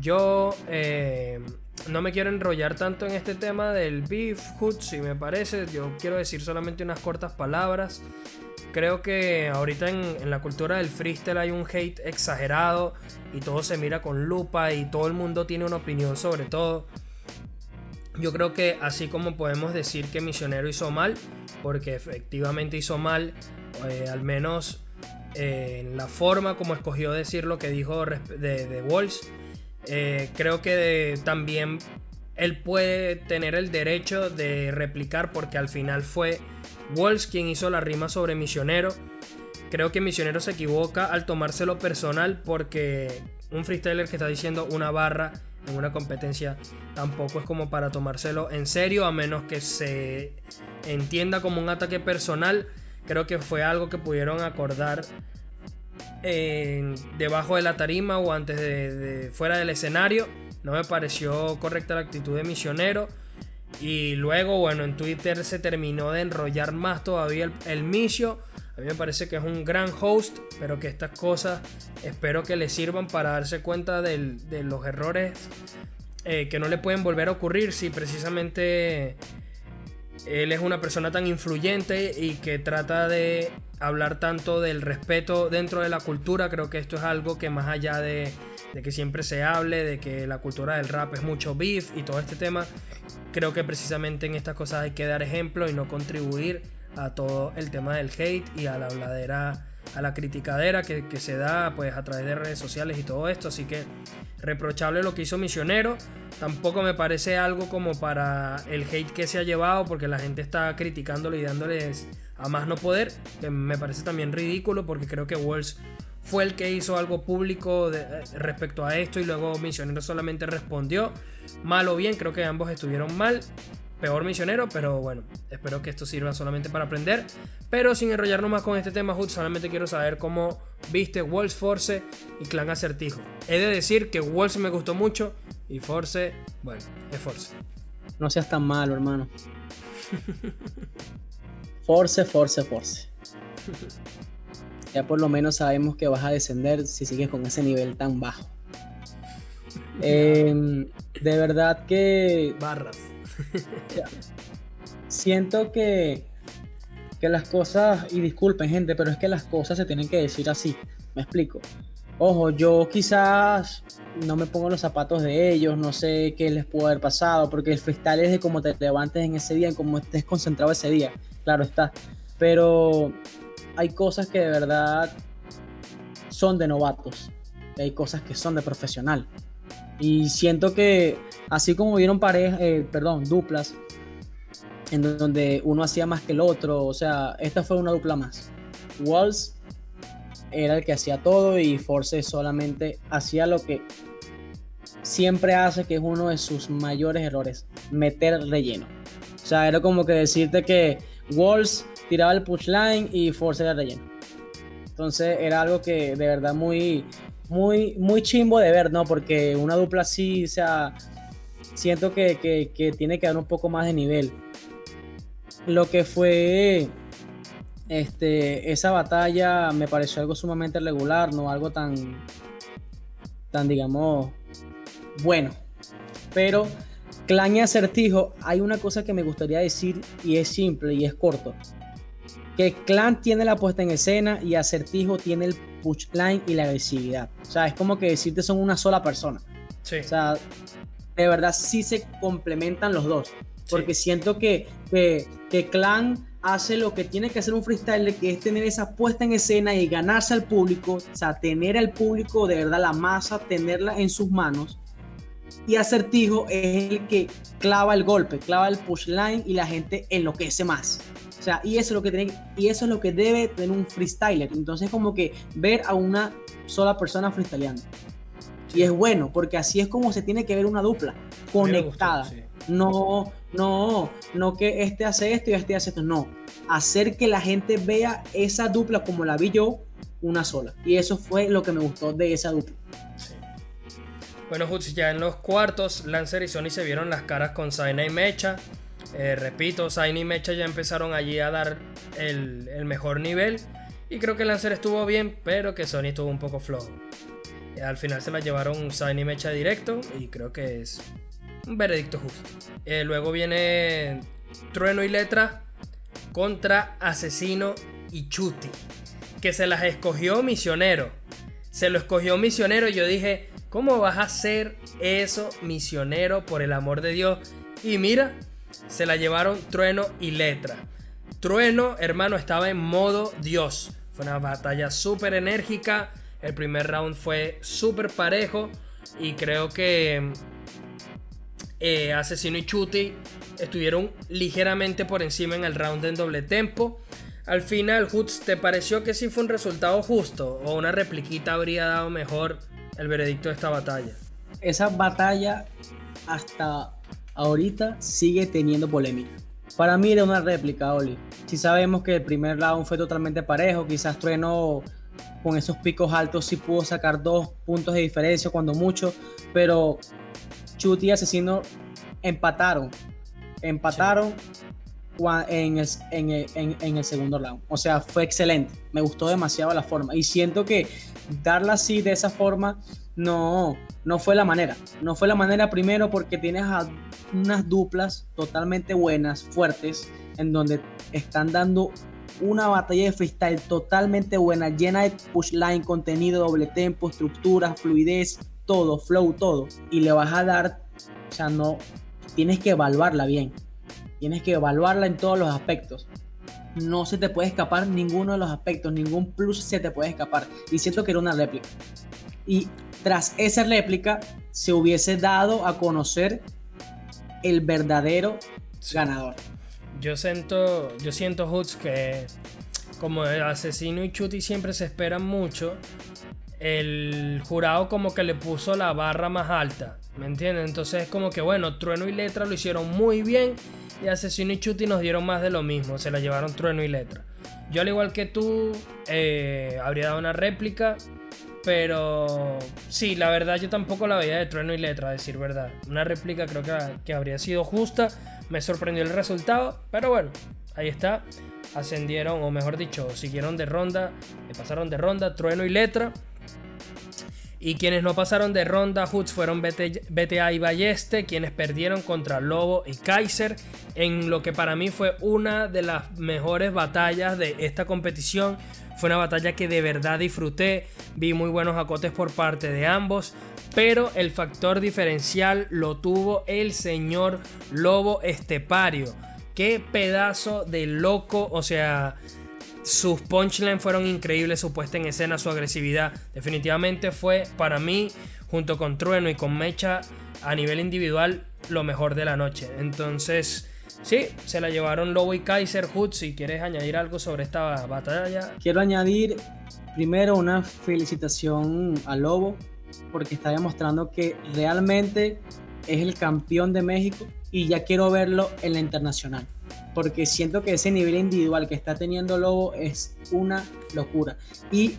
Yo eh, no me quiero enrollar tanto en este tema del beef si me parece. Yo quiero decir solamente unas cortas palabras. Creo que ahorita en, la cultura del freestyle hay un hate exagerado y todo se mira con lupa y todo el mundo tiene una opinión sobre todo. Yo creo que así como podemos decir que Misionero hizo mal, porque efectivamente hizo mal, eh, al menos en la forma como escogió decir lo que dijo de, de Walsh, eh, creo que también él puede tener el derecho de replicar porque al final fue Walsh quien hizo la rima sobre Misionero. Creo que Misionero se equivoca al tomárselo personal porque un freestyler que está diciendo una barra en una competencia tampoco es como para tomárselo en serio a menos que se entienda como un ataque personal. Creo que fue algo que pudieron acordar debajo de la tarima o antes de, fuera del escenario. No me pareció correcta la actitud de Misionero. Y luego, bueno, en Twitter se terminó de enrollar más todavía el, el misio. A mí me parece que es un gran host, pero que estas cosas espero que le sirvan para darse cuenta de los errores eh, que no le pueden volver a ocurrir si precisamente él es una persona tan influyente y que trata de hablar tanto del respeto dentro de la cultura. Creo que esto es algo que más allá de, que siempre se hable, de que la cultura del rap es mucho beef y todo este tema, creo que precisamente en estas cosas hay que dar ejemplo y no contribuir a todo el tema del hate y a la habladera, a la criticadera que, que se da pues a través de redes sociales y todo esto. Así que reprochable lo que hizo Misionero. Tampoco me parece algo como para el hate que se ha llevado porque la gente está criticándolo y dándoles a más no poder. Me parece también ridículo porque creo que Walls fue el que hizo algo público eh, respecto a esto y luego Misionero solamente respondió. Mal o bien, creo que ambos estuvieron mal. Peor misionero, pero bueno, espero que esto sirva solamente para aprender. Pero sin enrollarnos más con este tema, Hood, solamente quiero saber cómo viste Walls Force y Clan Acertijo. He de decir que Walls me gustó mucho y Force, bueno, es Force. No seas tan malo, hermano. Force, Force, Force. Ya por lo menos sabemos que vas a descender si sigues con ese nivel tan bajo. Em, de verdad que. Barras. Siento que, que las cosas, y disculpen gente, pero es que las cosas se tienen que decir así. Me explico. Ojo, yo quizás no me pongo los zapatos de ellos, no sé qué les pudo haber pasado, porque el freestyle es de cómo te levantes en ese día, en cómo estés concentrado ese día, claro está. Pero hay cosas que de verdad son de novatos, hay cosas que son de profesional. Y siento que así como vieron parejas, eh, perdón, duplas, en donde uno hacía más que el otro, o sea, esta fue una dupla más. Walls era el que hacía todo y Force solamente hacía lo que siempre hace, que es uno de sus mayores errores, meter relleno. O sea, era como que decirte que Walls tiraba el pushline y Force era relleno. Entonces era algo que de verdad muy, muy, muy chimbo de ver, ¿no? Porque una dupla así, o sea, siento que, tiene que dar un poco más de nivel. Lo que fue este, esa batalla me pareció algo sumamente regular, no algo tan, tan digamos, bueno. Pero Clan y Acertijo, hay una cosa que me gustaría decir y es simple y es corto. Que Clan tiene la puesta en escena y Acertijo tiene el punchline y la agresividad. O sea, es como que decirte son una sola persona. Sí. O sea, de verdad sí se complementan los dos. Porque siento que, que, Clan hace lo que tiene que hacer un freestyle, que es tener esa puesta en escena y ganarse al público, o sea, tener al público de verdad la masa, tenerla en sus manos. Y Acertijo es el que clava el golpe, clava el push line y la gente enloquece más. O sea, y eso es lo que tiene, y eso es lo que debe tener un freestyler. Entonces, como que ver a una sola persona freestyleando. Y es bueno, porque así es como se tiene que ver una dupla, conectada. No, no, no que este hace esto y este hace esto. No, hacer que la gente vea esa dupla como la vi yo, una sola. Y eso fue lo que me gustó de esa dupla. Bueno, Hutz, ya en los cuartos, Lancer y Sony se vieron las caras con Zaina y Mecha. Eh, repito, Zaina y Mecha ya empezaron allí a dar el, mejor nivel. Y creo que Lancer estuvo bien, pero que Sony estuvo un poco flojo. Al final se la llevaron Zayn y Mecha directo y creo que es un veredicto justo. Eh, luego viene Trueno y Letra contra Asesino y Chuti, que se las escogió Misionero. Se lo escogió Misionero y yo dije, ¿cómo vas a hacer eso, Misionero, por el amor de Dios? Y mira, se la llevaron Trueno y Letra. Trueno, hermano, estaba en modo Dios. Fue una batalla súper enérgica el primer round fue súper parejo y creo que eh, Asesino y Chuti estuvieron ligeramente por encima en el round en doble tempo. Al final, Hoots, ¿te pareció que sí fue un resultado justo o una repliquita habría dado mejor el veredicto de esta batalla? Esa batalla hasta ahorita sigue teniendo polémica. Para mí era una réplica, Oli. Si sabemos que el primer round fue totalmente parejo, quizás Trueno con esos picos altos sí pudo sacar dos puntos de diferencia cuando mucho, pero Chuti y Asesino empataron. Empataron en, el, en, el, segundo round. O sea, fue excelente. Me gustó demasiado la forma. Y siento que darla así, de esa forma, no, no fue la manera. No fue la manera primero porque tienes unas duplas totalmente buenas, fuertes, en donde están dando una batalla de freestyle totalmente buena, llena de push line, contenido, doble tempo, estructura, fluidez, todo, flow, todo. Y le vas a dar, o sea, no, tienes que evaluarla bien. Tienes que evaluarla en todos los aspectos. No se te puede escapar ninguno de los aspectos, ningún plus se te puede escapar. Y siento que era una réplica. Y tras esa réplica se hubiese dado a conocer el verdadero ganador. Yo siento, yo siento, Hoods, que como el asesino y Chuti siempre se esperan mucho, el jurado como que le puso la barra más alta, ¿me entiendes? Entonces es como que bueno, Trueno y Letra lo hicieron muy bien y Asesino y Chuti nos dieron más de lo mismo, se la llevaron Trueno y Letra. Yo al igual que tú, eh, habría dado una réplica, pero sí, la verdad yo tampoco la veía de Trueno y Letra, a decir verdad. Una réplica creo que, que habría sido justa me sorprendió el resultado, pero bueno, ahí está. Ascendieron, o mejor dicho, siguieron de ronda, eh, pasaron de ronda, Trueno y Letra. Y quienes no pasaron de ronda, Hoods fueron BTA y Balleste, quienes perdieron contra Lobo y Kaiser, en lo que para mí fue una de las mejores batallas de esta competición. Fue una batalla que de verdad disfruté, vi muy buenos acotes por parte de ambos pero el factor diferencial lo tuvo el señor Lobo Estepario. Qué pedazo de loco, o sea, sus punchlines fueron increíbles, su puesta en escena, su agresividad. Definitivamente fue para mí, junto con Trueno y con Mecha, a nivel individual, lo mejor de la noche. Entonces, sí, se la llevaron Lobo y Kaiser Hood. Si quieres añadir algo sobre esta batalla. Quiero añadir primero una felicitación a Lobo porque está demostrando que realmente es el campeón de México y ya quiero verlo en la internacional. Porque siento que ese nivel individual que está teniendo Lobo es una locura. Y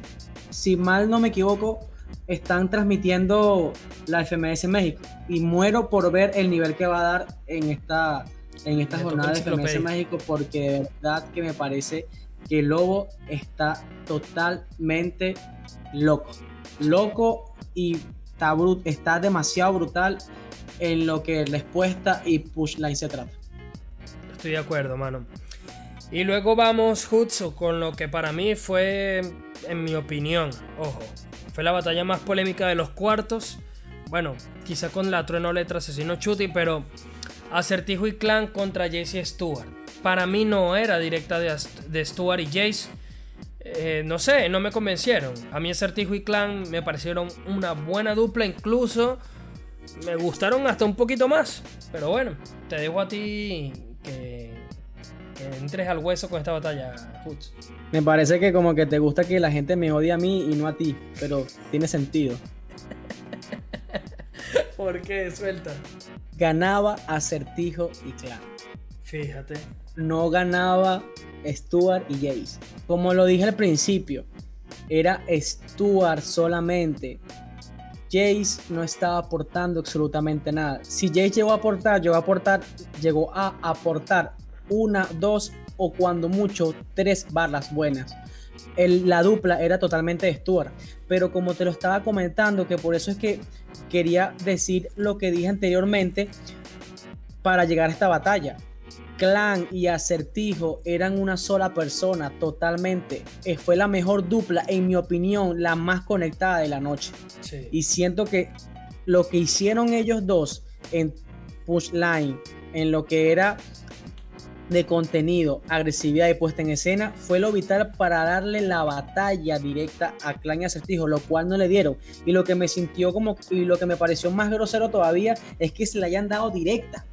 si mal no me equivoco, están transmitiendo la FMS México. Y muero por ver el nivel que va a dar en esta, en esta jornada de FMS México. Porque de verdad que me parece que Lobo está totalmente loco. Loco y está, está demasiado brutal en lo que respuesta y pushline se trata. Estoy de acuerdo, mano. Y luego vamos, Hutsu, con lo que para mí fue, en mi opinión, ojo, fue la batalla más polémica de los cuartos. Bueno, quizá con la trueno letra asesino Chuti, pero Acertijo y Clan contra Jace Stewart. Para mí no era directa de, de Stewart y Jace eh, no sé, no me convencieron. A mí Acertijo y Clan me parecieron una buena dupla, incluso me gustaron hasta un poquito más. Pero bueno, te dejo a ti que, entres al hueso con esta batalla, Me parece que como que te gusta que la gente me odie a mí y no a ti, pero tiene sentido. ¿Por qué? Suelta. Ganaba Acertijo y Clan. Fíjate. No ganaba Stuart y Jace. Como lo dije al principio, era Stuart solamente. Jace no estaba aportando absolutamente nada. Si Jace llegó a aportar, llegó a aportar, llegó a aportar una, dos o cuando mucho tres barras buenas. la dupla era totalmente de Stuart. Pero como te lo estaba comentando, que por eso es que quería decir lo que dije anteriormente para llegar a esta batalla. Clan y Acertijo eran una sola persona totalmente. Eh, fue la mejor dupla, en mi opinión, la más conectada de la noche. Y siento que lo que hicieron ellos dos en Push Line, en lo que era de contenido, agresividad y puesta en escena, fue lo vital para darle la batalla directa a Clan y Acertijo, lo cual no le dieron. Y lo que me sintió como, y lo que me pareció más grosero todavía, es que se le hayan dado directa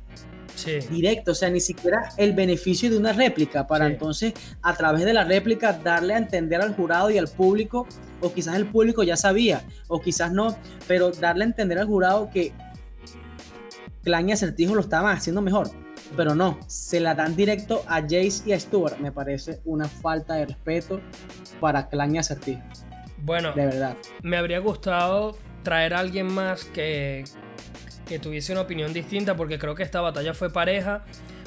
directo, o sea, ni siquiera el beneficio de una réplica para entonces a través de la réplica darle a entender al jurado y al público, o quizás el público ya sabía, o quizás no, pero darle a entender al jurado que Clan y Acertijo lo estaban haciendo mejor. pero no, se la dan directo a Jace y a Stuart. Me parece una falta de respeto para Clan y Acertijo. Bueno, de verdad. Me habría gustado traer a alguien más que, que tuviese una opinión distinta porque creo que esta batalla fue pareja.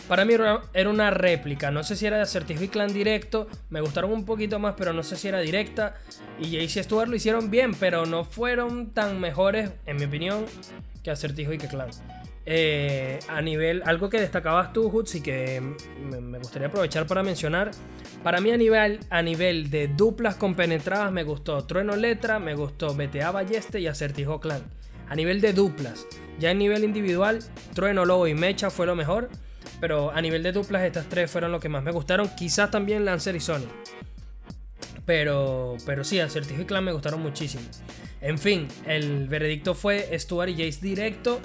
Para mí era una réplica, no sé si era de Acertijo y Clan directo, me gustaron un poquito más, pero no sé si era directa. Y Jace y Stuart lo hicieron bien, pero no fueron tan mejores, en mi opinión, que Acertijo y que Clan. Eh, a nivel, algo que destacabas tú, Hoots, y que me, gustaría aprovechar para mencionar. Para mí, a nivel, a nivel de duplas compenetradas, me gustó Trueno Letra, me gustó BTA Balleste y Acertijo Clan. A nivel de duplas, ya en nivel individual, Trueno, Lobo y Mecha fue lo mejor. Pero a nivel de duplas, estas tres fueron lo que más me gustaron. Quizás también Lancer y Sony. Pero, pero sí, Acertijo y Clan me gustaron muchísimo. En fin, el veredicto fue Stuart y Jace directo.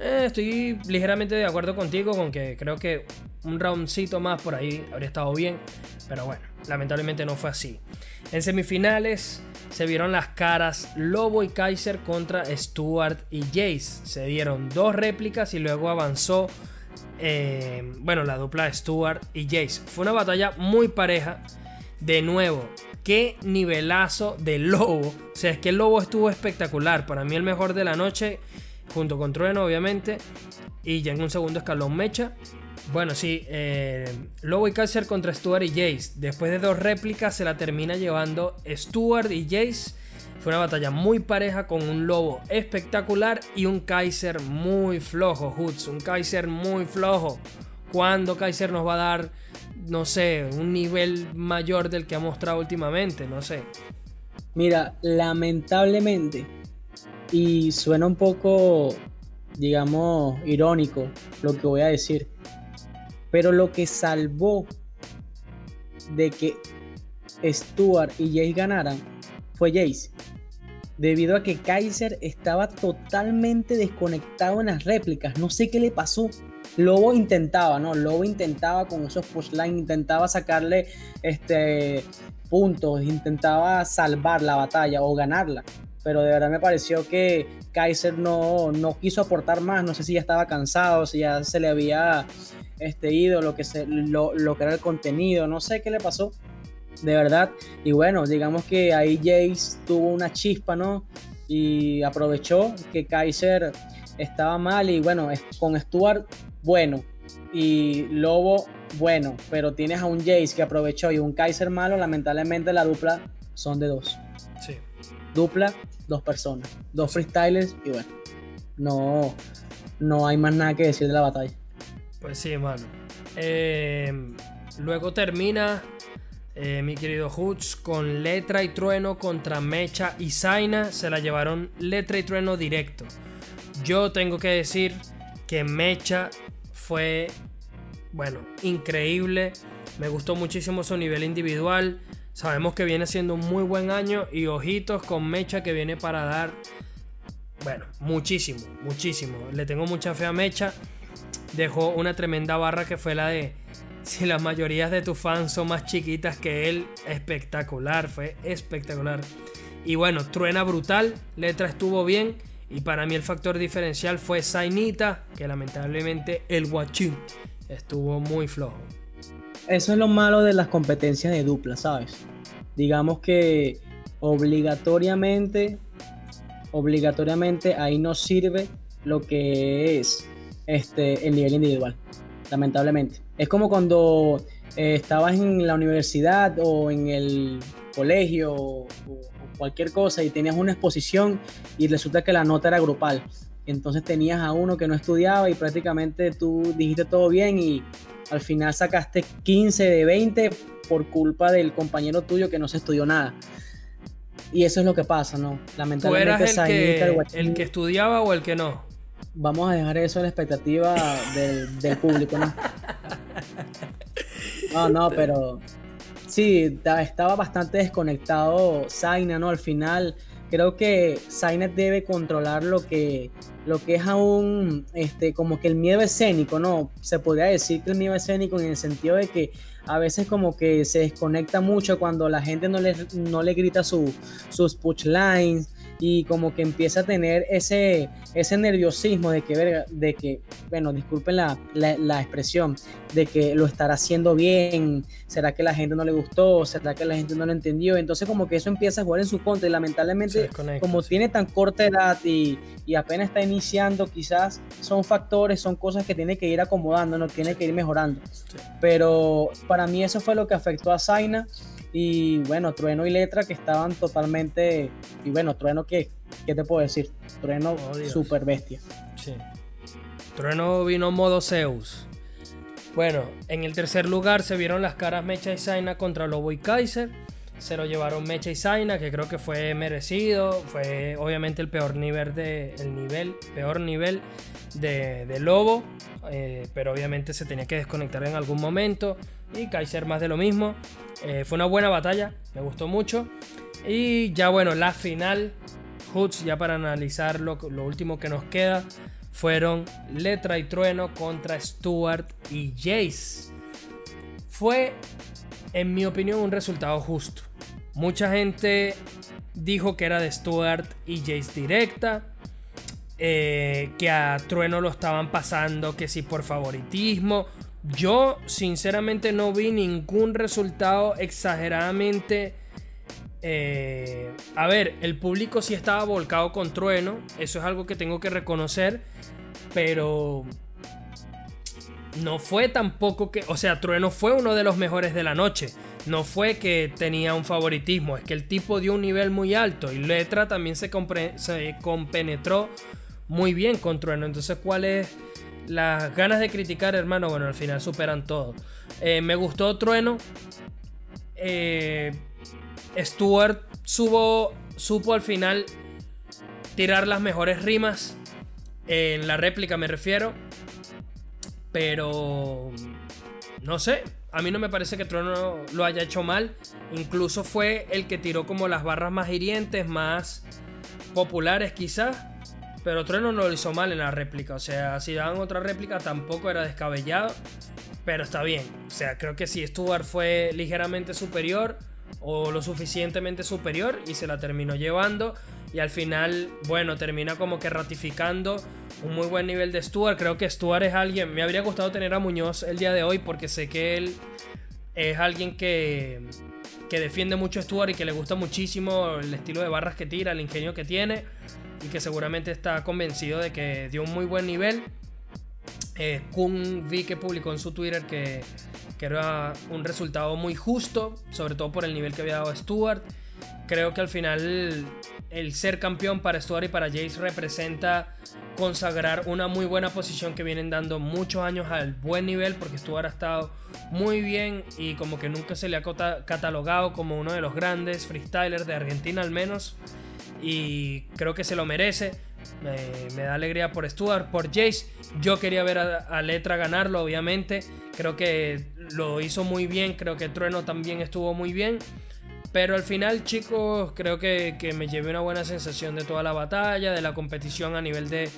Eh, estoy ligeramente de acuerdo contigo con que creo que un roundcito más por ahí habría estado bien. Pero bueno, lamentablemente no fue así. En semifinales se vieron las caras Lobo y Kaiser contra Stuart y Jace. Se dieron dos réplicas y luego avanzó, eh, bueno, la dupla Stuart y Jace. Fue una batalla muy pareja. De nuevo, qué nivelazo de Lobo. O sea, es que el Lobo estuvo espectacular. Para mí el mejor de la noche junto con Trueno, obviamente. Y ya en un segundo escalón Mecha. Bueno, sí, eh, Lobo y Kaiser contra Stuart y Jace. Después de dos réplicas se la termina llevando Stuart y Jace. Fue una batalla muy pareja con un Lobo espectacular y un Kaiser muy flojo, Hoods. Un Kaiser muy flojo. ¿Cuándo Kaiser nos va a dar, no sé, un nivel mayor del que ha mostrado últimamente? No sé. Mira, lamentablemente y suena un poco, digamos, irónico lo que voy a decir. Pero lo que salvó de que Stuart y Jace ganaran fue Jace. Debido a que Kaiser estaba totalmente desconectado en las réplicas. No sé qué le pasó. Lobo intentaba, ¿no? Lobo intentaba con esos pushlines, intentaba sacarle este, puntos, intentaba salvar la batalla o ganarla pero de verdad me pareció que Kaiser no, no quiso aportar más, no sé si ya estaba cansado, si ya se le había este, ido lo que, se, lo, lo que era el contenido, no sé qué le pasó, de verdad, y bueno, digamos que ahí Jace tuvo una chispa, ¿no? Y aprovechó que Kaiser estaba mal y bueno, con Stuart, bueno, y Lobo, bueno, pero tienes a un Jace que aprovechó y un Kaiser malo, lamentablemente la dupla son de dos. Sí dupla, dos personas, dos freestylers y bueno, no, no hay más nada que decir de la batalla. Pues sí, hermano. Eh, luego termina eh, mi querido Hoots con Letra y Trueno contra Mecha y Zaina. Se la llevaron Letra y Trueno directo. Yo tengo que decir que Mecha fue, bueno, increíble. Me gustó muchísimo su nivel individual. Sabemos que viene siendo un muy buen año y ojitos con Mecha que viene para dar, bueno, muchísimo, muchísimo. Le tengo mucha fe a Mecha. Dejó una tremenda barra que fue la de si las mayorías de tus fans son más chiquitas que él, espectacular, fue espectacular. Y bueno, truena brutal, letra estuvo bien. Y para mí el factor diferencial fue Zainita, que lamentablemente el guachín estuvo muy flojo eso es lo malo de las competencias de dupla, ¿sabes? Digamos que obligatoriamente, obligatoriamente ahí no sirve lo que es este, el nivel individual, lamentablemente. Es como cuando eh, estabas en la universidad o en el colegio o, o cualquier cosa y tenías una exposición y resulta que la nota era grupal. Entonces tenías a uno que no estudiaba y prácticamente tú dijiste todo bien y al final sacaste 15 de 20 por culpa del compañero tuyo que no se estudió nada. Y eso es lo que pasa, ¿no? Lamentablemente ¿Tú eras el, que, el, que estudiaba o el que no? Vamos a dejar eso a la expectativa del, público, ¿no? No, no, pero sí, estaba bastante desconectado Zaina, ¿no? Al final creo que Zaynet debe controlar lo que, lo que es aún este, como que el miedo escénico, ¿no? Se podría decir que el miedo escénico en el sentido de que a veces como que se desconecta mucho cuando la gente no le, no le grita sus punchlines y como que empieza a tener ese, ese nerviosismo de que, de que, bueno, disculpen la, la, expresión, de que lo estará haciendo bien, será que la gente no le gustó, será que la gente no lo entendió, entonces como que eso empieza a jugar en su contra y lamentablemente como tiene tan corta edad y, y, apenas está iniciando, quizás son factores, son cosas que tiene que ir acomodando, no tiene que ir mejorando, pero para mí eso fue lo que afectó a Zaina y bueno, Trueno y Letra que estaban totalmente. Y bueno, Trueno, ¿qué, qué te puedo decir? Trueno oh, super bestia. Sí. Trueno vino modo Zeus. Bueno, en el tercer lugar se vieron las caras Mecha y Zaina contra Lobo y Kaiser. Se lo llevaron Mecha y Zaina, que creo que fue merecido. Fue obviamente el peor nivel de. El nivel, peor nivel de, Lobo. Eh, pero obviamente se tenía que desconectar en algún momento. Y Kaiser más de lo mismo. Eh, fue una buena batalla, me gustó mucho. Y ya bueno, la final, Hoods, ya para analizar lo, último que nos queda, fueron Letra y Trueno contra Stuart y Jace. Fue, en mi opinión, un resultado justo. Mucha gente dijo que era de Stuart y Jace directa. Eh, que a Trueno lo estaban pasando, que si por favoritismo. Yo sinceramente no vi ningún resultado exageradamente... Eh, a ver, el público sí estaba volcado con Trueno, eso es algo que tengo que reconocer, pero no fue tampoco que, o sea, Trueno fue uno de los mejores de la noche, no fue que tenía un favoritismo, es que el tipo dio un nivel muy alto y Letra también se, se compenetró muy bien con Trueno, entonces ¿cuál es las ganas de criticar, hermano, bueno, al final superan todo. Eh, me gustó Trueno. Eh, Stuart subo, supo al final tirar las mejores rimas. En la réplica me refiero. Pero... No sé. A mí no me parece que Trueno lo haya hecho mal. Incluso fue el que tiró como las barras más hirientes, más populares quizás. Pero Trueno no lo hizo mal en la réplica. O sea, si daban otra réplica tampoco era descabellado. Pero está bien. O sea, creo que si Stuart fue ligeramente superior o lo suficientemente superior y se la terminó llevando. Y al final, bueno, termina como que ratificando un muy buen nivel de Stuart. Creo que Stuart es alguien. Me habría gustado tener a Muñoz el día de hoy porque sé que él es alguien que, que defiende mucho a Stuart y que le gusta muchísimo el estilo de barras que tira, el ingenio que tiene y que seguramente está convencido de que dio un muy buen nivel. Eh, Kun vi que publicó en su Twitter que, que, era un resultado muy justo, sobre todo por el nivel que había dado Stuart. Creo que al final el ser campeón para Stuart y para Jace representa consagrar una muy buena posición que vienen dando muchos años al buen nivel porque Stuart ha estado muy bien y como que nunca se le ha catalogado como uno de los grandes freestylers de Argentina al menos y creo que se lo merece. Me, da alegría por Stuart, por Jace. Yo quería ver a, Letra ganarlo, obviamente. Creo que lo hizo muy bien. Creo que Trueno también estuvo muy bien. Pero al final, chicos, creo que, me llevé una buena sensación de toda la batalla, de la competición a nivel de,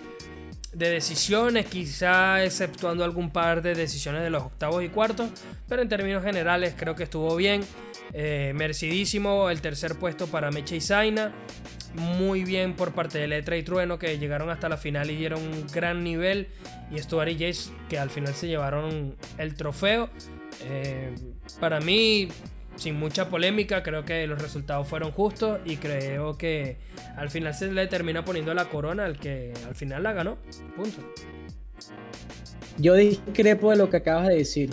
decisiones, quizá exceptuando algún par de decisiones de los octavos y cuartos. Pero en términos generales, creo que estuvo bien. Eh, merecidísimo el tercer puesto para Meche y Zaina muy bien por parte de Letra y Trueno que llegaron hasta la final y dieron un gran nivel. Y Stuart y Jace que al final se llevaron el trofeo. Eh, para mí, sin mucha polémica, creo que los resultados fueron justos y creo que al final se le termina poniendo la corona al que al final la ganó. Punto. Yo discrepo de lo que acabas de decir.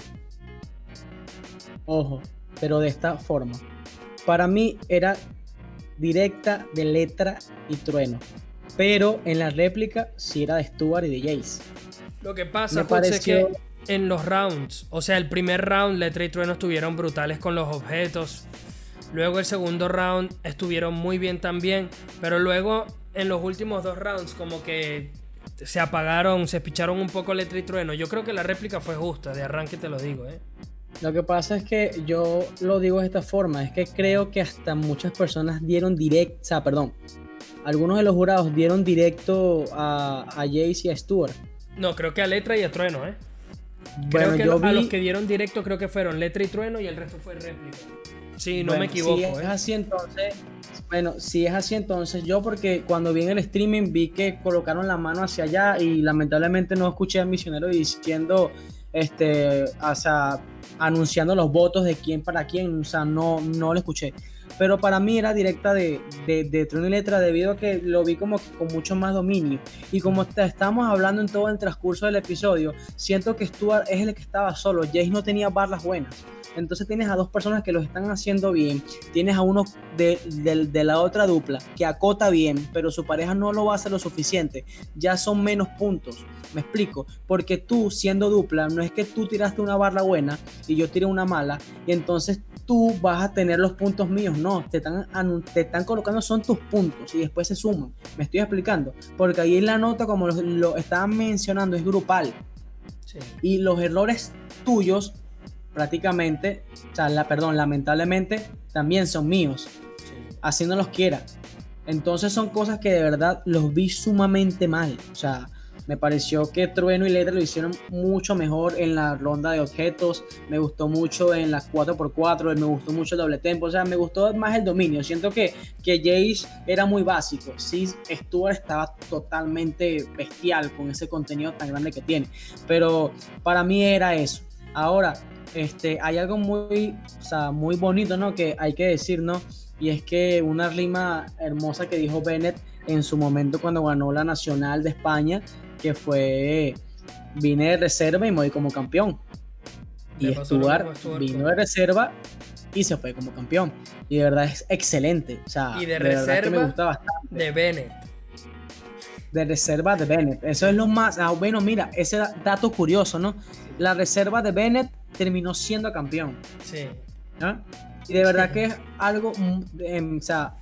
Ojo, pero de esta forma. Para mí era directa de letra y trueno. Pero en la réplica sí era de Stuart y de Jace. Lo que pasa es que en los rounds, o sea, el primer round, letra y trueno estuvieron brutales con los objetos. Luego el segundo round estuvieron muy bien también. Pero luego en los últimos dos rounds, como que se apagaron, se picharon un poco letra y trueno. Yo creo que la réplica fue justa, de arranque te lo digo, ¿eh? Lo que pasa es que yo lo digo de esta forma, es que creo que hasta muchas personas dieron directo, o sea, perdón, algunos de los jurados dieron directo a, a Jace y a Stuart. No, creo que a Letra y a Trueno, ¿eh? Creo que a los que dieron directo creo que fueron Letra y Trueno y el resto fue réplica. Sí, no me equivoco. Si es ¿eh? así entonces, bueno, si es así entonces, yo porque cuando vi en el streaming vi que colocaron la mano hacia allá y lamentablemente no escuché al misionero diciendo, este, o sea, anunciando los votos de quién para quién, o sea, no, no lo escuché pero para mí era directa de, de, de trono y letra debido a que lo vi como con mucho más dominio. Y como estamos hablando en todo el transcurso del episodio, siento que Stuart es el que estaba solo, Jace no tenía barras buenas. Entonces tienes a dos personas que lo están haciendo bien, tienes a uno de, de, la otra dupla que acota bien, pero su pareja no lo hacer lo suficiente, ya son menos puntos. Me explico, porque tú siendo dupla, no es que tú tiraste una barra buena y yo tiré una mala, y entonces tú vas a tener los puntos míos. No, te están, te están colocando son tus puntos y después se suman. Me estoy explicando. Porque ahí en la nota, como lo, estaban mencionando, es grupal. Y los errores tuyos, prácticamente, o sea, la, perdón, lamentablemente, también son míos. Así no los quiera. Entonces son cosas que de verdad los vi sumamente mal. O sea, me pareció que Trueno y Letra lo hicieron mucho mejor en la ronda de objetos. Me gustó mucho en las 4x4. Me gustó mucho el doble tempo. O sea, me gustó más el dominio. Siento que, que Jace era muy básico. Sí, Stuart estaba totalmente bestial con ese contenido tan grande que tiene. Pero para mí era eso. Ahora, este, hay algo muy, o sea, muy bonito, ¿no? Que hay que decir, ¿no? Y es que una rima hermosa que dijo Bennett en su momento cuando ganó la Nacional de España, que fue vine de reserva y me voy como campeón. Y Stuart vino de reserva y se fue como campeón. Y de verdad es excelente. O sea, y de, reserva me gusta bastante. de Bennett. De reserva de Bennett. Eso es lo más. Ah, bueno, mira, ese dato curioso, ¿no? La reserva de Bennett terminó siendo campeón. Sí. Y de verdad que es algo. Em, o sea,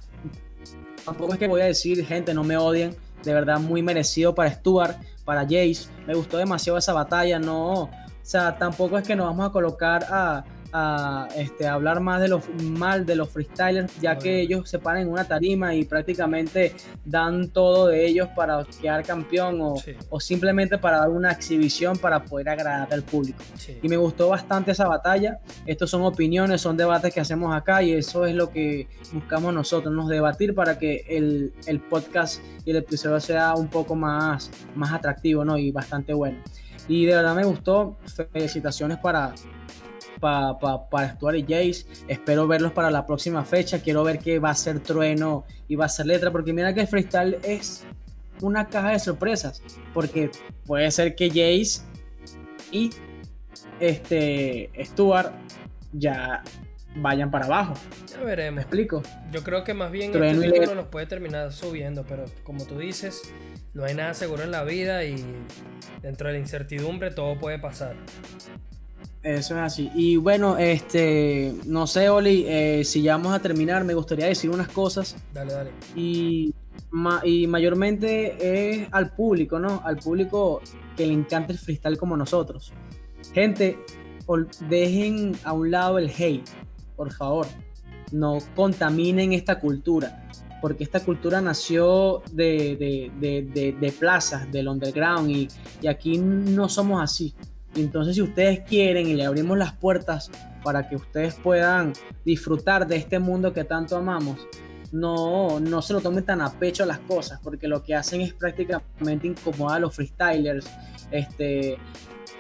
tampoco es que voy a decir, gente, no me odien de verdad muy merecido para Stuart, para Jace. Me gustó demasiado esa batalla, no, o sea, tampoco es que nos vamos a colocar a, a este, hablar más de los mal de los freestylers, ya que ellos se paran en una tarima y prácticamente dan todo de ellos para quedar campeón o, o simplemente para dar una exhibición para poder agradar al público. Y me gustó bastante esa batalla. Estos son opiniones, son debates que hacemos acá y eso es lo que buscamos nosotros, nos debatir para que el, el podcast y el episodio sea un poco más, más atractivo ¿no? y bastante bueno. Y de verdad me gustó. Felicitaciones para, para Stuart y Jace. Espero verlos para la próxima fecha. Quiero ver qué va a ser Trueno y va a ser Letra, porque mira que el freestyle es una caja de sorpresas, porque puede ser que Jace y este Stuart ya vayan para abajo. Ya veremos. ¿Me explico? Yo creo que más bien Trueno este nos puede terminar subiendo, pero como tú dices, no hay nada seguro en la vida y dentro de la incertidumbre todo puede pasar. Eso es así. Y bueno, este, no sé, Oli, eh, si ya vamos a terminar, me gustaría decir unas cosas. Dale, dale. Y, y mayormente es al público, ¿no? Al público que le encanta el freestyle como nosotros. Gente, dejen a un lado el hate, por favor. No contaminen esta cultura, porque esta cultura nació de, de, de, de plazas, del underground, y, y aquí no somos así entonces si ustedes quieren y le abrimos las puertas para que ustedes puedan disfrutar de este mundo que tanto amamos, no, no se lo tomen tan a pecho las cosas, porque lo que hacen es prácticamente incomodar a los freestylers, este,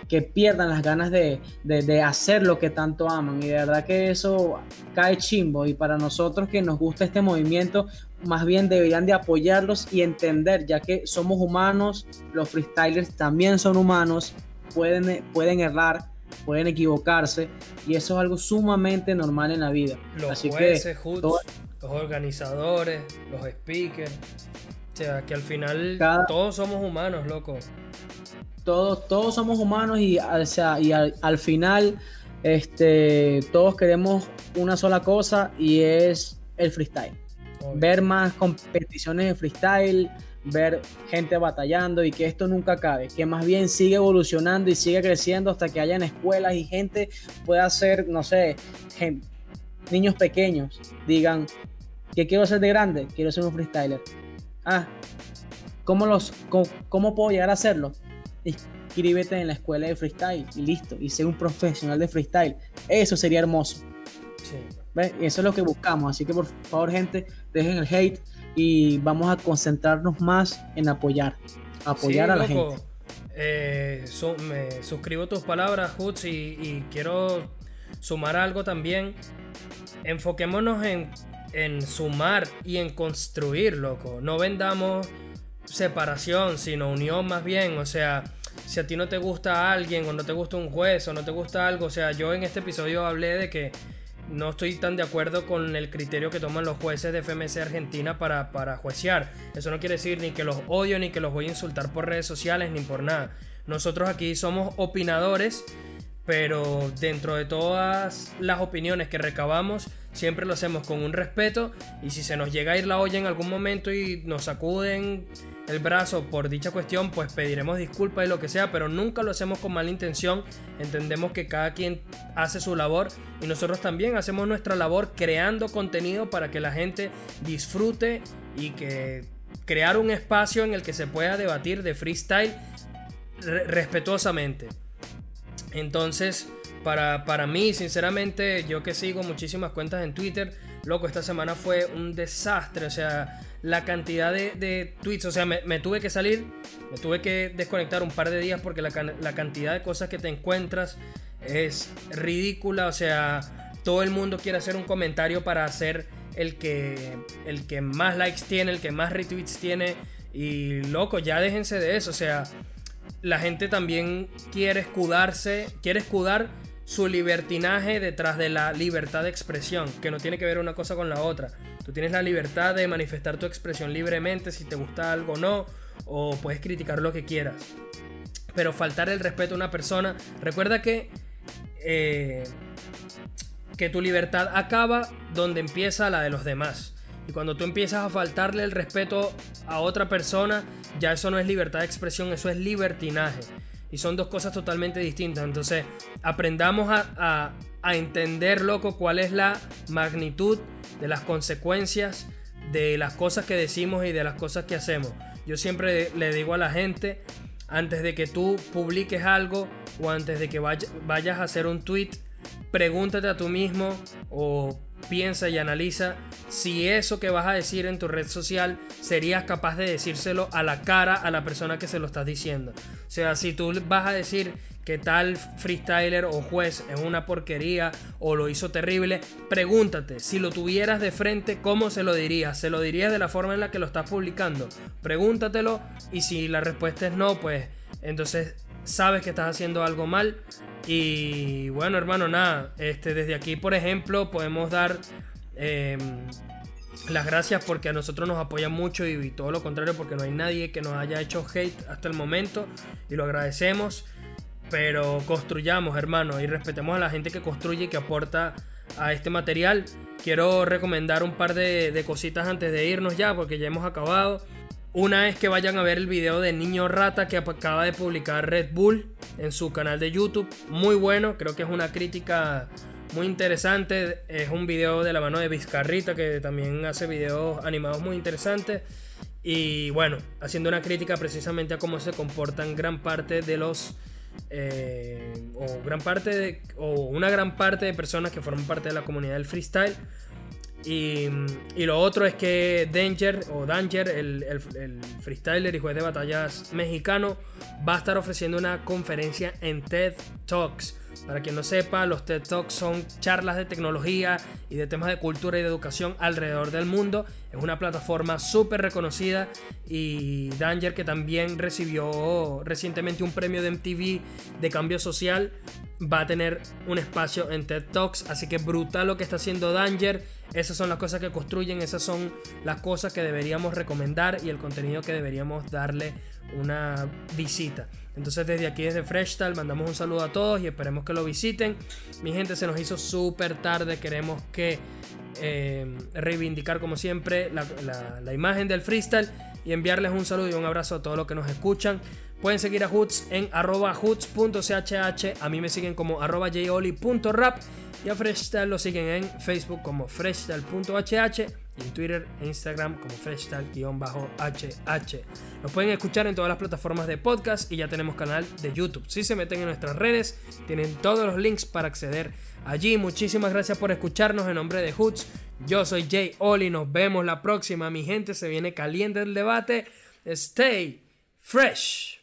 que pierdan las ganas de, de, hacer lo que tanto aman. Y de verdad que eso cae chimbo. Y para nosotros que nos gusta este movimiento, más bien deberían de apoyarlos y entender, ya que somos humanos, los freestylers también son humanos pueden, pueden errar, pueden equivocarse y eso es algo sumamente normal en la vida. Los Así jueces, que, los organizadores, los speakers, o sea, que al final todos somos humanos, loco. Todos, todos somos humanos y, o sea, y al, final este, todos queremos una sola cosa y es el freestyle. Ver más competiciones de freestyle, ver gente batallando y que esto nunca acabe, que más bien sigue evolucionando y sigue creciendo hasta que hayan escuelas y gente pueda ser, no sé, niños pequeños digan, que quiero ser de grande? Quiero ser un freestyler. Ah, ¿cómo, los, cómo, puedo llegar a hacerlo? Inscríbete en la escuela de freestyle y listo, y sé un profesional de freestyle. Eso sería hermoso. ¿Ves? Y eso es lo que buscamos. Así que por favor, gente, dejen el hate y vamos a concentrarnos más en apoyar. Apoyar a la gente. Eh, me suscribo tus palabras, Hutz, y, y, quiero sumar algo también. Enfoquémonos en, en sumar y en construir, loco. No vendamos separación, sino unión más bien. O sea, si a ti no te gusta alguien o no te gusta un juez o no te gusta algo, o sea, yo en este episodio hablé de que no estoy tan de acuerdo con el criterio que toman los jueces de FMC Argentina para, para juecear. Eso no quiere decir ni que los odio, ni que los voy a insultar por redes sociales, ni por nada. Nosotros aquí somos opinadores, pero dentro de todas las opiniones que recabamos, siempre lo hacemos con un respeto. Y si se nos llega a ir la olla en algún momento y nos sacuden el brazo por dicha cuestión, pues pediremos disculpas y lo que sea, pero nunca lo hacemos con mala intención. Entendemos que cada quien hace su labor y nosotros también hacemos nuestra labor creando contenido para que la gente disfrute y que crear un espacio en el que se pueda debatir de freestyle respetuosamente. Entonces, para, para mí, sinceramente, yo que sigo muchísimas cuentas en Twitter, loco, esta semana fue un desastre. O sea, la cantidad de, tweets. O sea, me, tuve que salir, me tuve que desconectar un par de días porque la, cantidad de cosas que te encuentras es ridícula. O sea, todo el mundo quiere hacer un comentario para hacer el que, el que más likes tiene, el que más retweets tiene. Y loco, ya déjense de eso. O sea, la gente también quiere escudarse, quiere escudar su libertinaje detrás de la libertad de expresión, que no tiene que ver una cosa con la otra. Tú tienes la libertad de manifestar tu expresión libremente si te gusta algo o no, o puedes criticar lo que quieras. Pero faltar el respeto a una persona, recuerda que, eh, que tu libertad acaba donde empieza la de los demás. Y cuando tú empiezas a faltarle el respeto a otra persona, ya eso no es libertad de expresión, eso es libertinaje. Y son dos cosas totalmente distintas. Entonces, aprendamos a, a entender, loco, cuál es la magnitud de las consecuencias de las cosas que decimos y de las cosas que hacemos. Yo siempre le digo a la gente, antes de que tú publiques algo o antes de que vayas a hacer un tweet, pregúntate a tú mismo o piensa y analiza si eso que vas a decir en tu red social serías capaz de decírselo a la cara a la persona que se lo estás diciendo. O sea, si tú vas a decir que tal freestyler o juez es una porquería o lo hizo terrible, pregúntate, si lo tuvieras de frente, ¿cómo se lo dirías? ¿Se lo dirías de la forma en la que lo estás publicando? Pregúntatelo y si la respuesta es no, pues entonces sabes que estás haciendo algo mal. Y bueno, hermano, nada, este, desde aquí, por ejemplo, podemos dar... Em, las gracias porque a nosotros nos apoyan mucho y, todo lo contrario porque no hay nadie que nos haya hecho hate hasta el momento y lo agradecemos. Pero construyamos, hermano, y respetemos a la gente que construye y que aporta a este material. Quiero recomendar un par de, cositas antes de irnos ya, porque ya hemos acabado. Una es que vayan a ver el video de Niño Rata que acaba de publicar Red Bull en su canal de YouTube. Muy bueno, creo que es una crítica muy interesante. Es un video de la mano de Vizcarrita que también hace videos animados muy interesantes. Y bueno, haciendo una crítica precisamente a cómo se comportan gran parte de los eh, o gran parte de, o una gran parte de personas que forman parte de la comunidad del freestyle. Y, lo otro es que Danger o Danger, el, el, freestyler y juez de batallas mexicano, va a estar ofreciendo una conferencia en TED Talks para quien no sepa, los TED Talks son charlas de tecnología y de temas de cultura y de educación alrededor del mundo. Es una plataforma súper reconocida y Danger que también recibió recientemente un premio de MTV de cambio social va a tener un espacio en TED Talks. Así que brutal lo que está haciendo Danger. Esas son las cosas que construyen, esas son las cosas que deberíamos recomendar y el contenido que deberíamos darle una visita. Entonces desde aquí, desde Freshtal, mandamos un saludo a todos y esperemos que lo visiten. Mi gente, se nos hizo súper tarde, queremos que eh, reivindicar como siempre la, imagen del freestyle y enviarles un saludo y un abrazo a todos los que nos escuchan. Pueden seguir a Hoots en arroba hoots.chh, a mí me siguen como arroba joli.rap y a Freshtal lo siguen en Facebook como freshtal.hh y en Twitter e Instagram como freshtal-hh. Nos pueden escuchar en todas las plataformas de podcast y ya tenemos canal de YouTube. Si se meten en nuestras redes, tienen todos los links para acceder allí. Muchísimas gracias por escucharnos en nombre de Hoots. Yo soy Jay Oli, nos vemos la próxima. Mi gente se viene caliente el debate. Stay fresh.